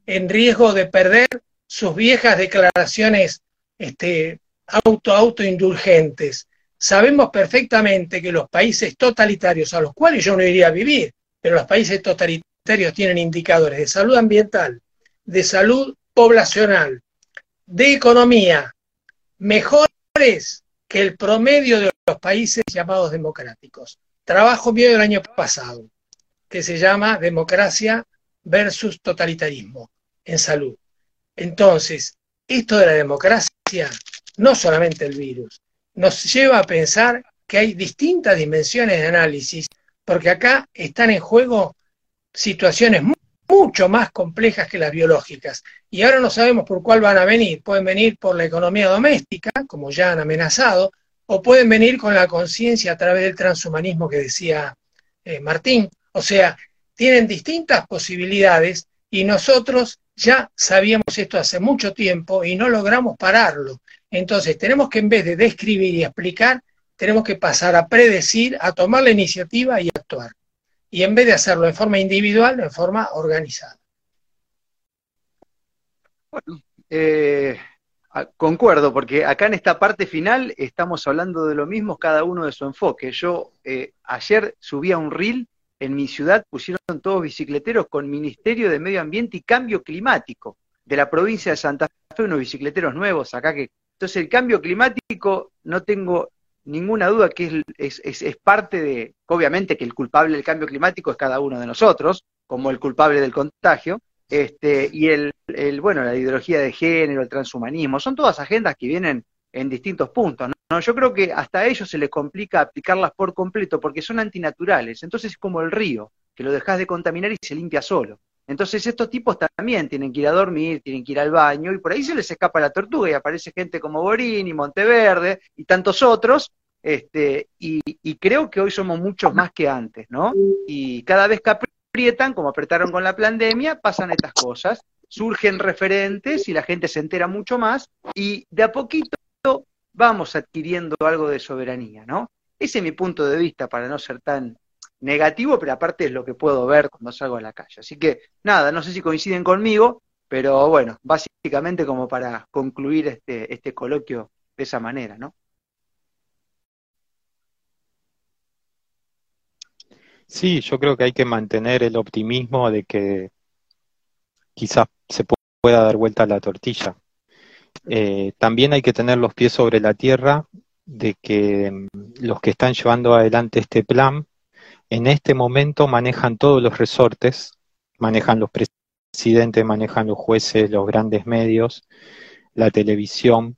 en riesgo de perder sus viejas declaraciones este, auto indulgentes sabemos perfectamente que los países totalitarios, a los cuales yo no iría a vivir, pero los países totalitarios tienen indicadores de salud ambiental, de salud poblacional, de economía, mejores que el promedio de los países llamados democráticos. Trabajo mío del año pasado, que se llama Democracia versus Totalitarismo en Salud. Entonces, esto de la democracia, no solamente el virus, nos lleva a pensar que hay distintas dimensiones de análisis, porque acá están en juego situaciones mucho más complejas que las biológicas. Y ahora no sabemos por cuál van a venir. Pueden venir por la economía doméstica, como ya han amenazado, o pueden venir con la conciencia a través del transhumanismo que decía eh, Martín. O sea, tienen distintas posibilidades y nosotros ya sabíamos esto hace mucho tiempo y no logramos pararlo. Entonces, tenemos que en vez de describir y explicar, tenemos que pasar a predecir, a tomar la iniciativa y actuar. Y en vez de hacerlo en forma individual, en forma organizada. Bueno, eh, concuerdo, porque acá en esta parte final estamos hablando de lo mismo, cada uno de su enfoque. Yo eh, ayer subía un reel en mi ciudad pusieron todos bicicleteros con Ministerio de Medio Ambiente y Cambio Climático de la provincia de Santa Fe, unos bicicleteros nuevos acá que... Entonces el cambio climático no tengo ninguna duda que es, es, parte de, obviamente que el culpable del cambio climático es cada uno de nosotros, como el culpable del contagio, este, y el, el, bueno, la ideología de género, el transhumanismo, son todas agendas que vienen en distintos puntos. ¿no? Yo creo que hasta a ellos se les complica aplicarlas por completo porque son antinaturales. Entonces es como el río, que lo dejas de contaminar y se limpia solo. Entonces estos tipos también tienen que ir a dormir, tienen que ir al baño y por ahí se les escapa la tortuga y aparece gente como Borini, Monteverde y tantos otros. Este, y, y creo que hoy somos muchos más que antes, ¿no? Y cada vez que aprietan, como apretaron con la pandemia, pasan estas cosas surgen referentes y la gente se entera mucho más y de a poquito vamos adquiriendo algo de soberanía, ¿no? Ese es mi punto de vista para no ser tan negativo, pero aparte es lo que puedo ver cuando salgo a la calle. Así que nada, no sé si coinciden conmigo, pero bueno, básicamente como para concluir este, este coloquio de esa manera, ¿no? Sí, yo creo que hay que mantener el optimismo de que quizás se pueda dar vuelta a la tortilla. Eh, también hay que tener los pies sobre la tierra de que mm, los que están llevando adelante este plan en este momento manejan todos los resortes, manejan los presidentes, manejan los jueces, los grandes medios, la televisión,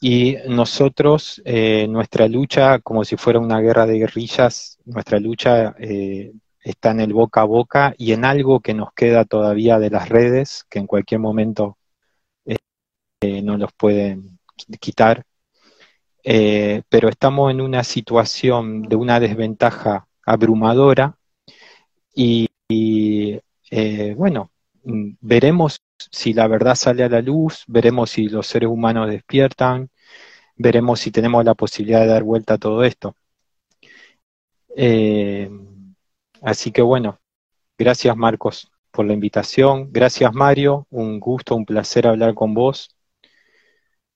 y nosotros, eh, nuestra lucha, como si fuera una guerra de guerrillas, nuestra lucha eh, está en el boca a boca y en algo que nos queda todavía de las redes, que en cualquier momento no los pueden quitar, eh, pero estamos en una situación de una desventaja abrumadora y, eh, bueno, mm, veremos si la verdad sale a la luz, veremos si los seres humanos despiertan, veremos si tenemos la posibilidad de dar vuelta a todo esto. Eh, así que bueno, gracias Marcos por la invitación, gracias Mario, un gusto, un placer hablar con vos.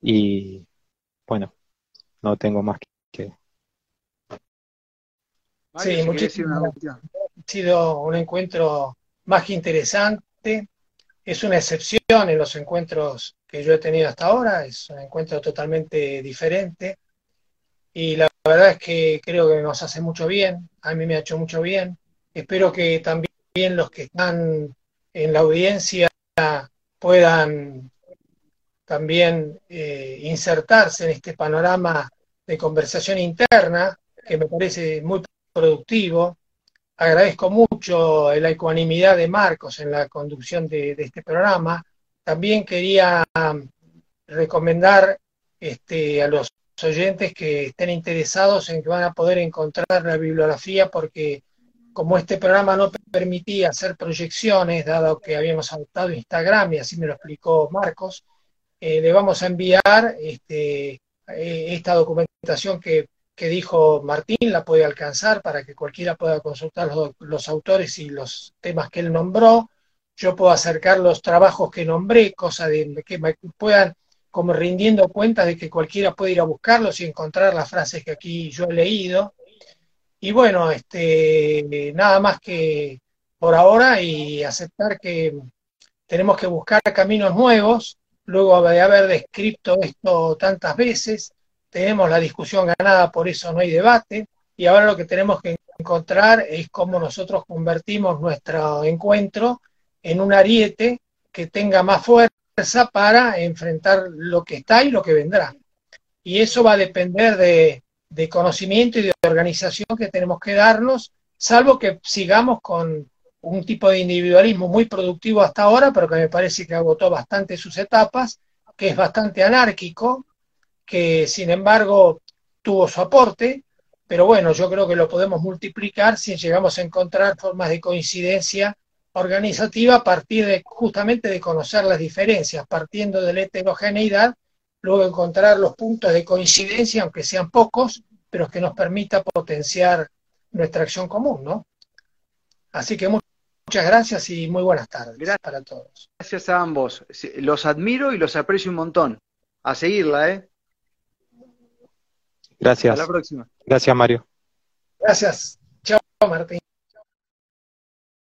Y bueno, no tengo más que... Sí, muchísimas Ha sido un encuentro más que interesante. Es una excepción en los encuentros que yo he tenido hasta ahora. Es un encuentro totalmente diferente. Y la verdad es que creo que nos hace mucho bien. A mí me ha hecho mucho bien. Espero que también los que están en la audiencia puedan también eh, insertarse en este panorama de conversación interna, que me parece muy productivo. Agradezco mucho la ecuanimidad de Marcos en la conducción de, este programa. También quería um, recomendar este, a los oyentes que estén interesados en que van a poder encontrar la bibliografía porque como este programa no permitía hacer proyecciones, dado que habíamos adoptado Instagram, y así me lo explicó Marcos, eh, le vamos a enviar este, eh, esta documentación que, dijo Martín, la puede alcanzar para que cualquiera pueda consultar los, autores y los temas que él nombró. Yo puedo acercar los trabajos que nombré, cosa de que puedan como rindiendo cuenta de que cualquiera puede ir a buscarlos y encontrar las frases que aquí yo he leído. Y bueno, este, nada más que por ahora y aceptar que tenemos que buscar caminos nuevos, luego de haber descrito esto tantas veces, tenemos la discusión ganada, por eso no hay debate, y ahora lo que tenemos que encontrar es cómo nosotros convertimos nuestro encuentro en un ariete que tenga más fuerza para enfrentar lo que está y lo que vendrá. Y eso va a depender de, de conocimiento y de organización que tenemos que darnos, salvo que sigamos con un tipo de individualismo muy productivo hasta ahora, pero que me parece que agotó bastante sus etapas, que es bastante anárquico, que sin embargo tuvo su aporte, pero bueno, yo creo que lo podemos multiplicar si llegamos a encontrar formas de coincidencia organizativa a partir de justamente de conocer las diferencias, partiendo de la heterogeneidad, luego encontrar los puntos de coincidencia, aunque sean pocos, pero que nos permita potenciar nuestra acción común, ¿no? Así que muchas gracias y muy buenas tardes gracias. para todos. Gracias a ambos. Los admiro y los aprecio un montón. A seguirla, ¿eh? Gracias. Hasta la próxima. Gracias, Mario. Gracias. Chao, Martín.